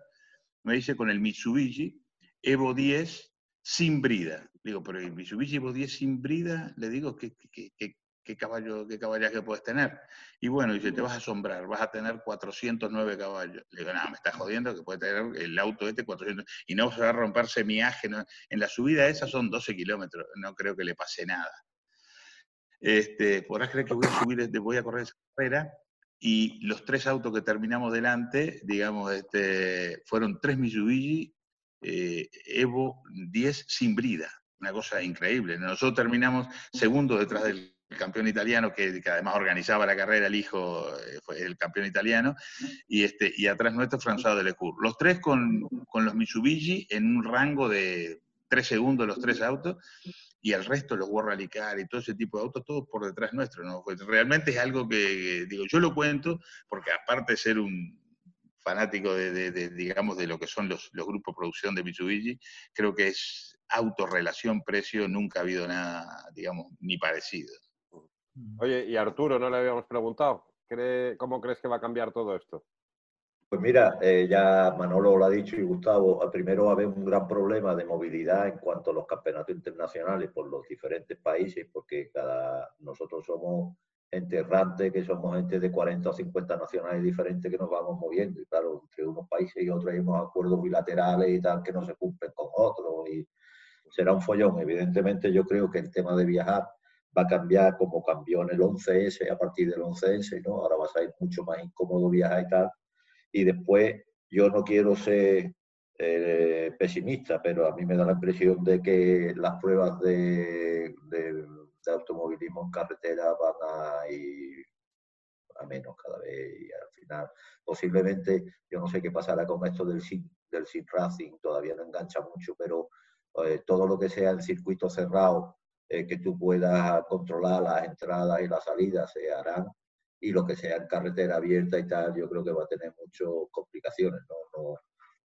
Me dice con el Mitsubishi Evo 10 sin brida. Digo, pero el Mitsubishi Evo 10 sin brida, le digo, ¿qué, qué, qué, qué caballo, qué caballaje puedes tener. Y bueno, dice, te vas a asombrar, vas a tener 409 caballos. Le digo, nada, me estás jodiendo que puede tener el auto este 400, y no se va a romper semiaje. En la subida esa son 12 kilómetros, no creo que le pase nada. Este, podrás creer que voy a subir, voy a correr esa carrera, y los tres autos que terminamos delante, digamos, este, fueron tres Mitsubishi eh, Evo 10 sin brida. Una cosa increíble. Nosotros terminamos segundo detrás del el campeón italiano, que, además organizaba la carrera, el hijo eh, fue el campeón italiano, y, este, y atrás nuestro François Delecour. Los tres con, con, los Mitsubishi en un rango de tres segundos los tres autos, y el resto, los World Car y todo ese tipo de autos, todos por detrás nuestro. ¿no? Realmente es algo que, digo, yo lo cuento porque aparte de ser un fanático de, de, digamos, de lo que son los, los grupos de producción de Mitsubishi, creo que es autorrelación precio, nunca ha habido nada, digamos, ni parecido. Oye, y Arturo, no le habíamos preguntado, ¿cómo crees que va a cambiar todo esto? Pues mira, eh, ya Manolo lo ha dicho y Gustavo, primero va a haber un gran problema de movilidad en cuanto a los campeonatos internacionales por los diferentes países, porque cada nosotros somos gente errante, que somos gente de 40 o 50 nacionales diferentes que nos vamos moviendo. Y claro, entre unos países y otros hay unos acuerdos bilaterales y tal que no se cumplen con otros. Y será un follón. Evidentemente yo creo que el tema de viajar va a cambiar como cambió en el 11S, a partir del 11S, ¿no? Ahora va a ser mucho más incómodo viajar y tal. Y después, yo no quiero ser eh, pesimista, pero a mí me da la impresión de que las pruebas de, de, automovilismo en carretera van a ir a menos cada vez y al final posiblemente, yo no sé qué pasará con esto del sim, del sim racing, todavía no engancha mucho, pero eh, todo lo que sea en circuito cerrado eh, que tú puedas controlar las entradas y las salidas se harán y lo que sea en carretera abierta y tal, yo creo que va a tener muchas complicaciones. ¿no?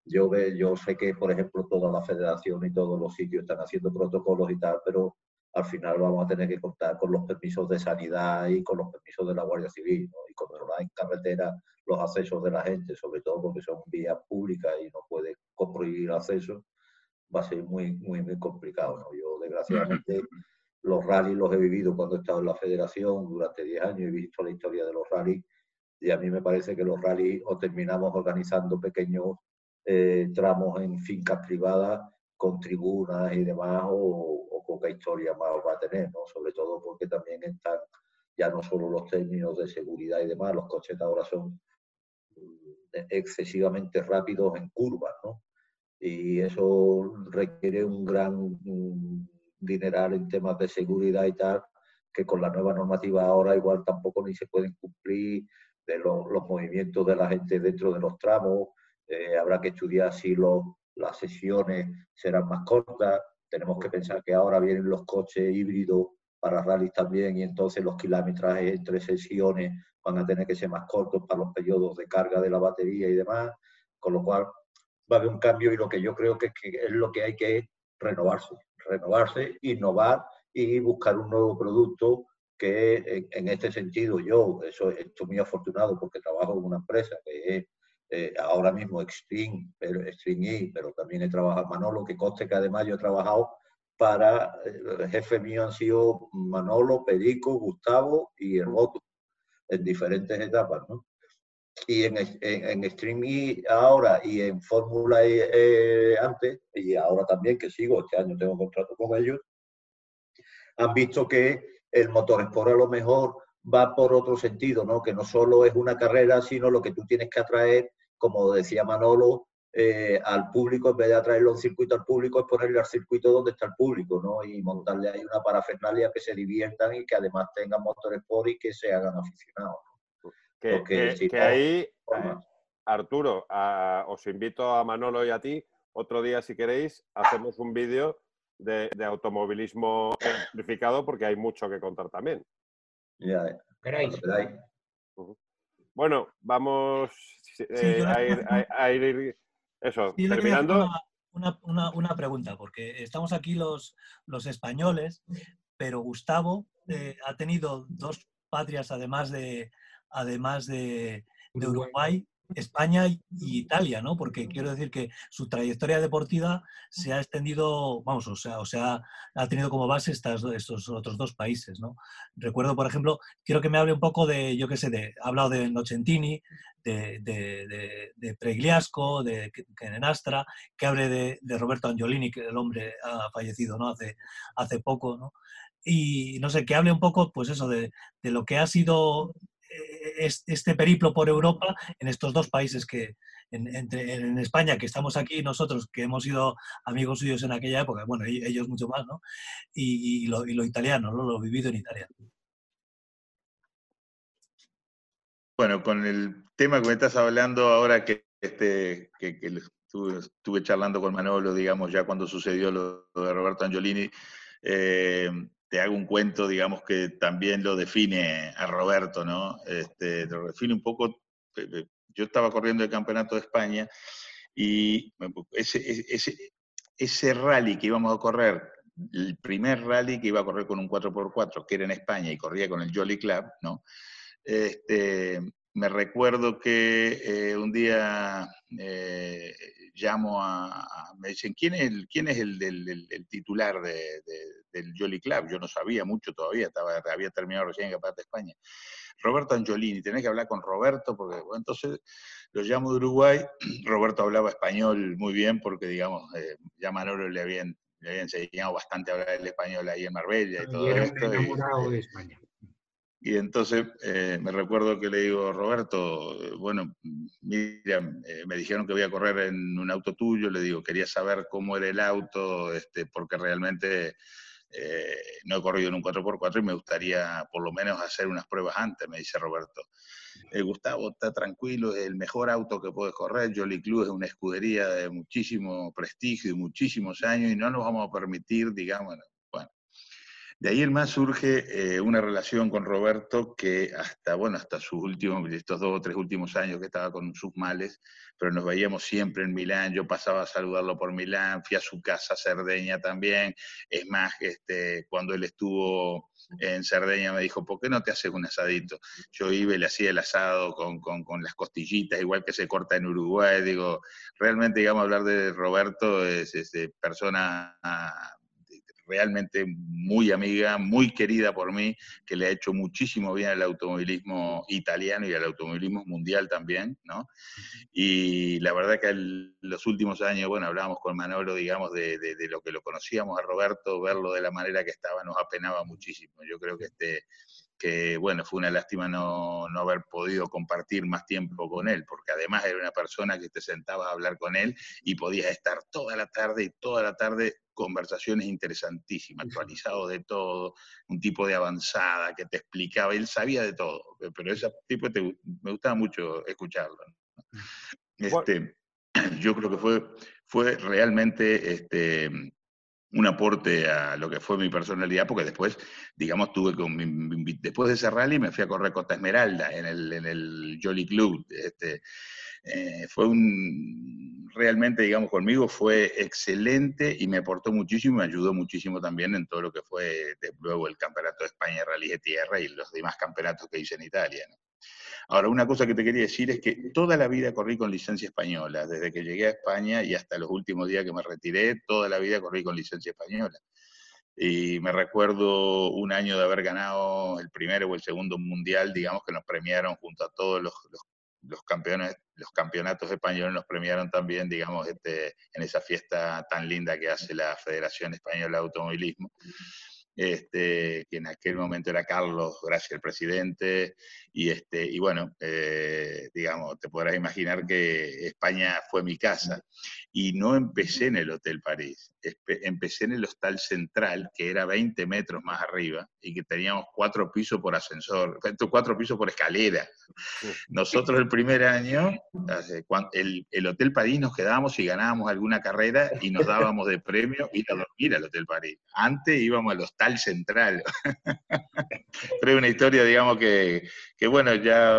yo, ve, yo sé que, por ejemplo, toda la federación y todos los sitios están haciendo protocolos y tal, pero al final vamos a tener que contar con los permisos de sanidad y con los permisos de la Guardia Civil ¿no? y controlar en carretera los accesos de la gente, sobre todo porque son vías públicas y no puede prohibir acceso, va a ser muy, muy, muy complicado. ¿no? Yo, desgraciadamente, los rallies los he vivido cuando he estado en la federación durante 10 años, he visto la historia de los rallies y a mí me parece que los rallies o terminamos organizando pequeños eh, tramos en fincas privadas con tribunas y demás o, o, poca historia más va a tener, ¿no? sobre todo porque también están ya no solo los términos de seguridad y demás, los coches ahora son excesivamente rápidos en curvas, ¿no? Y eso requiere un gran dineral en temas de seguridad y tal, que con la nueva normativa ahora igual tampoco ni se pueden cumplir de los, movimientos de la gente dentro de los tramos. Eh, habrá que estudiar si los, las sesiones serán más cortas. Tenemos que pensar que ahora vienen los coches híbridos para rallies también y entonces los kilometrajes entre sesiones van a tener que ser más cortos para los periodos de carga de la batería y demás, con lo cual va a haber un cambio y lo que yo creo que es, que es lo que hay que renovarse renovarse, innovar y buscar un nuevo producto que en, este sentido yo, eso estoy muy afortunado porque trabajo en una empresa que es eh, ahora mismo Extreme, pero, Extreme E, pero también he trabajado Manolo, que conste que además yo he trabajado para, el jefe mío han sido Manolo, Perico, Gustavo y el voto, en diferentes etapas, ¿no? Y en, en, Extreme E ahora y en Fórmula eh, antes, y ahora también que sigo, este año tengo contrato con ellos, han visto que el motor Sport a lo mejor va por otro sentido, ¿no? Que no solo es una carrera, sino lo que tú tienes que atraer como decía Manolo, eh, al público, en vez de atraerlo a un circuito al público, es ponerle al circuito donde está el público, ¿no? Y montarle ahí una parafernalia que se diviertan y que además tengan motores por y que se hagan aficionados. Que, ahí, Arturo, os invito a Manolo y a ti, otro día si queréis, hacemos un vídeo de, automovilismo electrificado porque hay mucho que contar también. Ya, queráis. Bueno, vamos eh, a, ir, eso, terminando. Una, pregunta, porque estamos aquí los, los españoles, pero Gustavo eh, ha tenido dos patrias además de, además de, de Uruguay España y Italia, ¿no? Porque quiero decir que su trayectoria deportiva se ha extendido, vamos, o sea, o sea ha tenido como base estas, estos otros dos países, ¿no? Recuerdo, por ejemplo, quiero que me hable un poco de, yo qué sé, de, ha hablado de Nocentini, de, de, de, Pregliasco, de Kenenastra, que hable de, Roberto Angiolini, que el hombre ha fallecido, ¿no? Hace, hace poco, ¿no? Y no sé, que hable un poco, pues eso, de, lo que ha sido este periplo por Europa en estos dos países que, en, España, que estamos aquí nosotros, que hemos sido amigos suyos en aquella época, bueno, ellos mucho más, ¿no? Y, lo, italiano, ¿no? Lo vivido en Italia. Bueno, con el tema que me estás hablando ahora, que, este, que, estuve, charlando con Manolo, digamos, ya cuando sucedió lo, de Roberto Angiolini, eh, te hago un cuento, digamos, que también lo define a Roberto, ¿no? Este, lo define un poco, yo estaba corriendo el Campeonato de España y ese, ese, ese rally que íbamos a correr, el primer rally que iba a correr con un 4x4, que era en España y corría con el Jolly Club, ¿no? Este, me recuerdo que eh, un día eh, llamo a, me dicen, ¿quién es el, quién es el, el, titular de, del Jolly Club? Yo no sabía mucho todavía, estaba, había terminado recién en de España. Roberto Angiolini, tenés que hablar con Roberto, porque bueno, entonces lo llamo de Uruguay, Roberto hablaba español muy bien, porque digamos, eh, ya Manolo le habían, le habían enseñado bastante a hablar el español ahí en Marbella y todo esto. de España. Y entonces eh, me recuerdo que le digo, Roberto, eh, bueno, mira, eh, me dijeron que voy a correr en un auto tuyo, le digo, quería saber cómo era el auto, este, porque realmente no he corrido en un 4x4 y me gustaría por lo menos hacer unas pruebas antes, me dice Roberto. Gustavo, está tranquilo, es el mejor auto que puedes correr, Jolly Club es una escudería de muchísimo prestigio y muchísimos años y no nos vamos a permitir, digamos, de ahí en más surge eh, una relación con Roberto que hasta, bueno, hasta sus últimos, estos dos o tres últimos años que estaba con sus males, pero nos veíamos siempre en Milán, yo pasaba a saludarlo por Milán, fui a su casa Cerdeña también, es más, este, cuando él estuvo en Cerdeña me dijo, ¿por qué no te haces un asadito? Yo iba y le hacía el asado con, con, con, las costillitas, igual que se corta en Uruguay, digo, realmente, digamos, hablar de Roberto es, es de persona realmente muy amiga, muy querida por mí, que le ha hecho muchísimo bien al automovilismo italiano y al automovilismo mundial también, ¿no? Y la verdad que en los últimos años, bueno, hablábamos con Manolo, digamos, de, de, lo que lo conocíamos a Roberto, verlo de la manera que estaba nos apenaba muchísimo. Yo creo que este que bueno, fue una lástima no, no, haber podido compartir más tiempo con él, porque además era una persona que te sentabas a hablar con él y podías estar toda la tarde y toda la tarde conversaciones interesantísimas, actualizado de todo, un tipo de avanzada que te explicaba, él sabía de todo, pero ese tipo me gustaba mucho escucharlo. Este, yo creo que fue, fue realmente este, un aporte a lo que fue mi personalidad, porque después, digamos, tuve con después de ese rally me fui a correr Costa Esmeralda en el, en el Jolly Club. Este, eh, fue un, realmente, digamos, conmigo fue excelente y me aportó muchísimo, me ayudó muchísimo también en todo lo que fue luego el Campeonato de España Rally de Tierra y los demás campeonatos que hice en Italia. Ahora, una cosa que te quería decir es que toda la vida corrí con licencia española, desde que llegué a España y hasta los últimos días que me retiré, toda la vida corrí con licencia española. Y me recuerdo un año de haber ganado el primero o el segundo mundial, digamos que nos premiaron junto a todos los, los, campeones, los campeonatos españoles, nos premiaron también, digamos, este, en esa fiesta tan linda que hace la Federación Española de Automovilismo este, que en aquel momento era Carlos gracias al presidente, y, este, y bueno, eh, digamos, te podrás imaginar que España fue mi casa. Y no empecé en el Hotel París, empecé en el Hostal Central, que era 20 metros más arriba, y que teníamos cuatro pisos por ascensor, cuatro pisos por escalera. Nosotros el primer año, el, el Hotel París nos quedábamos y ganábamos alguna carrera y nos dábamos de premio ir a dormir al Hotel París. Antes íbamos al Hostal Central. Pero es una historia, digamos, que, que bueno, ya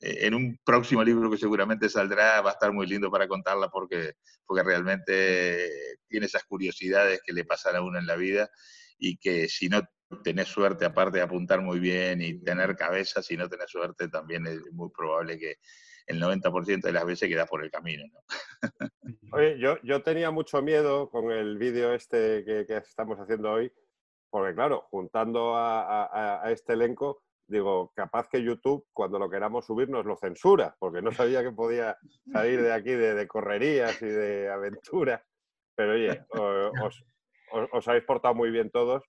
eh, en un próximo libro que seguramente saldrá va a estar muy lindo para contarla porque, porque realmente tiene esas curiosidades que le pasan a uno en la vida y que si no tenés suerte, aparte de apuntar muy bien y tener cabeza, si no tenés suerte también es muy probable que el 90% de las veces quedas por el camino. Oye, yo, yo tenía mucho miedo con el vídeo este que, estamos haciendo hoy, porque claro, juntando a este elenco, digo, capaz que YouTube, cuando lo queramos subir, nos lo censura, porque no sabía que podía salir de aquí de, correrías y de aventuras. Pero oye, os, habéis portado muy bien todos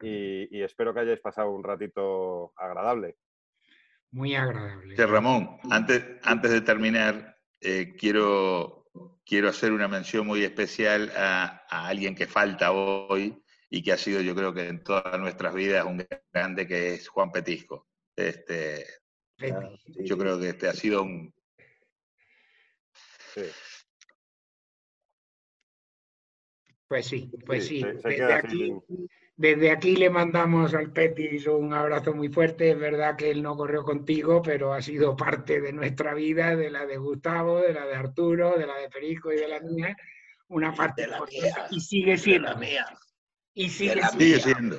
y, espero que hayáis pasado un ratito agradable. Muy agradable. Ramón, antes, antes de terminar, eh, quiero, quiero hacer una mención muy especial a, a alguien que falta hoy, y que ha sido yo creo que en todas nuestras vidas un grande que es Juan Petisco. Este, Yo creo que este ha sido un... Pues sí, pues sí. desde, aquí, desde, aquí, le mandamos al Petis un abrazo muy fuerte. Es verdad que él no corrió contigo, pero ha sido parte de nuestra vida, de la de Gustavo, de la de Arturo, de la de Perico y de la mía. Una parte de la mía. Y sigue siendo. La mía. Y sigue, siendo.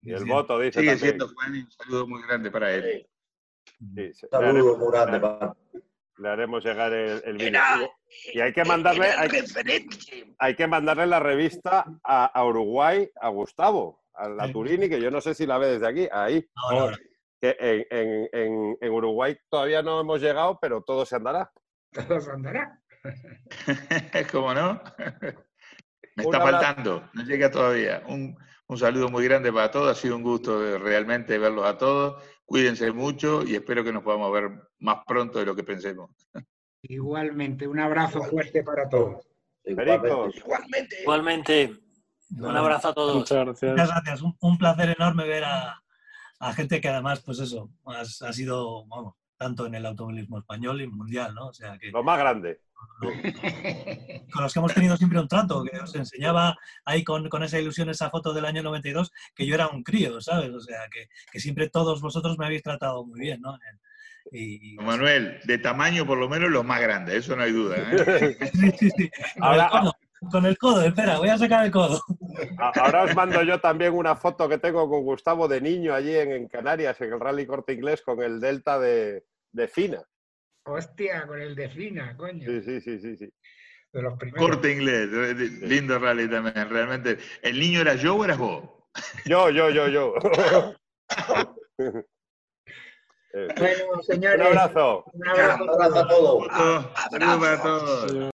Y el voto dice Sigue siendo Juan un saludo muy grande para él. saludo muy grande para le haremos llegar el, el vídeo. Y hay que mandarle, hay, que mandarle la revista a, Uruguay, a Gustavo, a la Turini, que yo no sé si la ve desde aquí, ahí. Que en, en, en, Uruguay todavía no hemos llegado, pero todo se andará. Todo se andará. ¿Cómo no? Me está faltando, no llega todavía. Un, saludo muy grande para todos, ha sido un gusto realmente verlos a todos. Cuídense mucho y espero que nos podamos ver más pronto de lo que pensemos. Igualmente, un abrazo fuerte para todos. Igualmente. Igualmente. Un abrazo a todos. Muchas gracias. Muchas gracias. Un, placer enorme ver a, gente que además, pues eso, ha sido, vamos, tanto en el automovilismo español y mundial, ¿no? O sea que... Lo más grande. Con los que hemos tenido siempre un trato, que os enseñaba ahí con, esa ilusión, esa foto del año 92, que yo era un crío, ¿sabes? O sea, que, siempre todos vosotros me habéis tratado muy bien, ¿no? Y, Manuel, de tamaño por lo menos los más grandes, eso no hay duda. ¿eh? sí, sí, sí. Ahora, con el codo, espera, voy a sacar el codo. Ahora os mando yo también una foto que tengo con Gustavo de niño allí en, Canarias, en el Rally Corte Inglés, con el Delta de, de Fina. Hostia, con el de Fina, coño. Sí, sí, sí, sí. De los Corte inglés, lindo rally también, realmente. ¿El niño era yo o eras vos? Yo, yo, yo, yo. bueno, señores. Un abrazo. Un abrazo, a todos. Saludos para todos.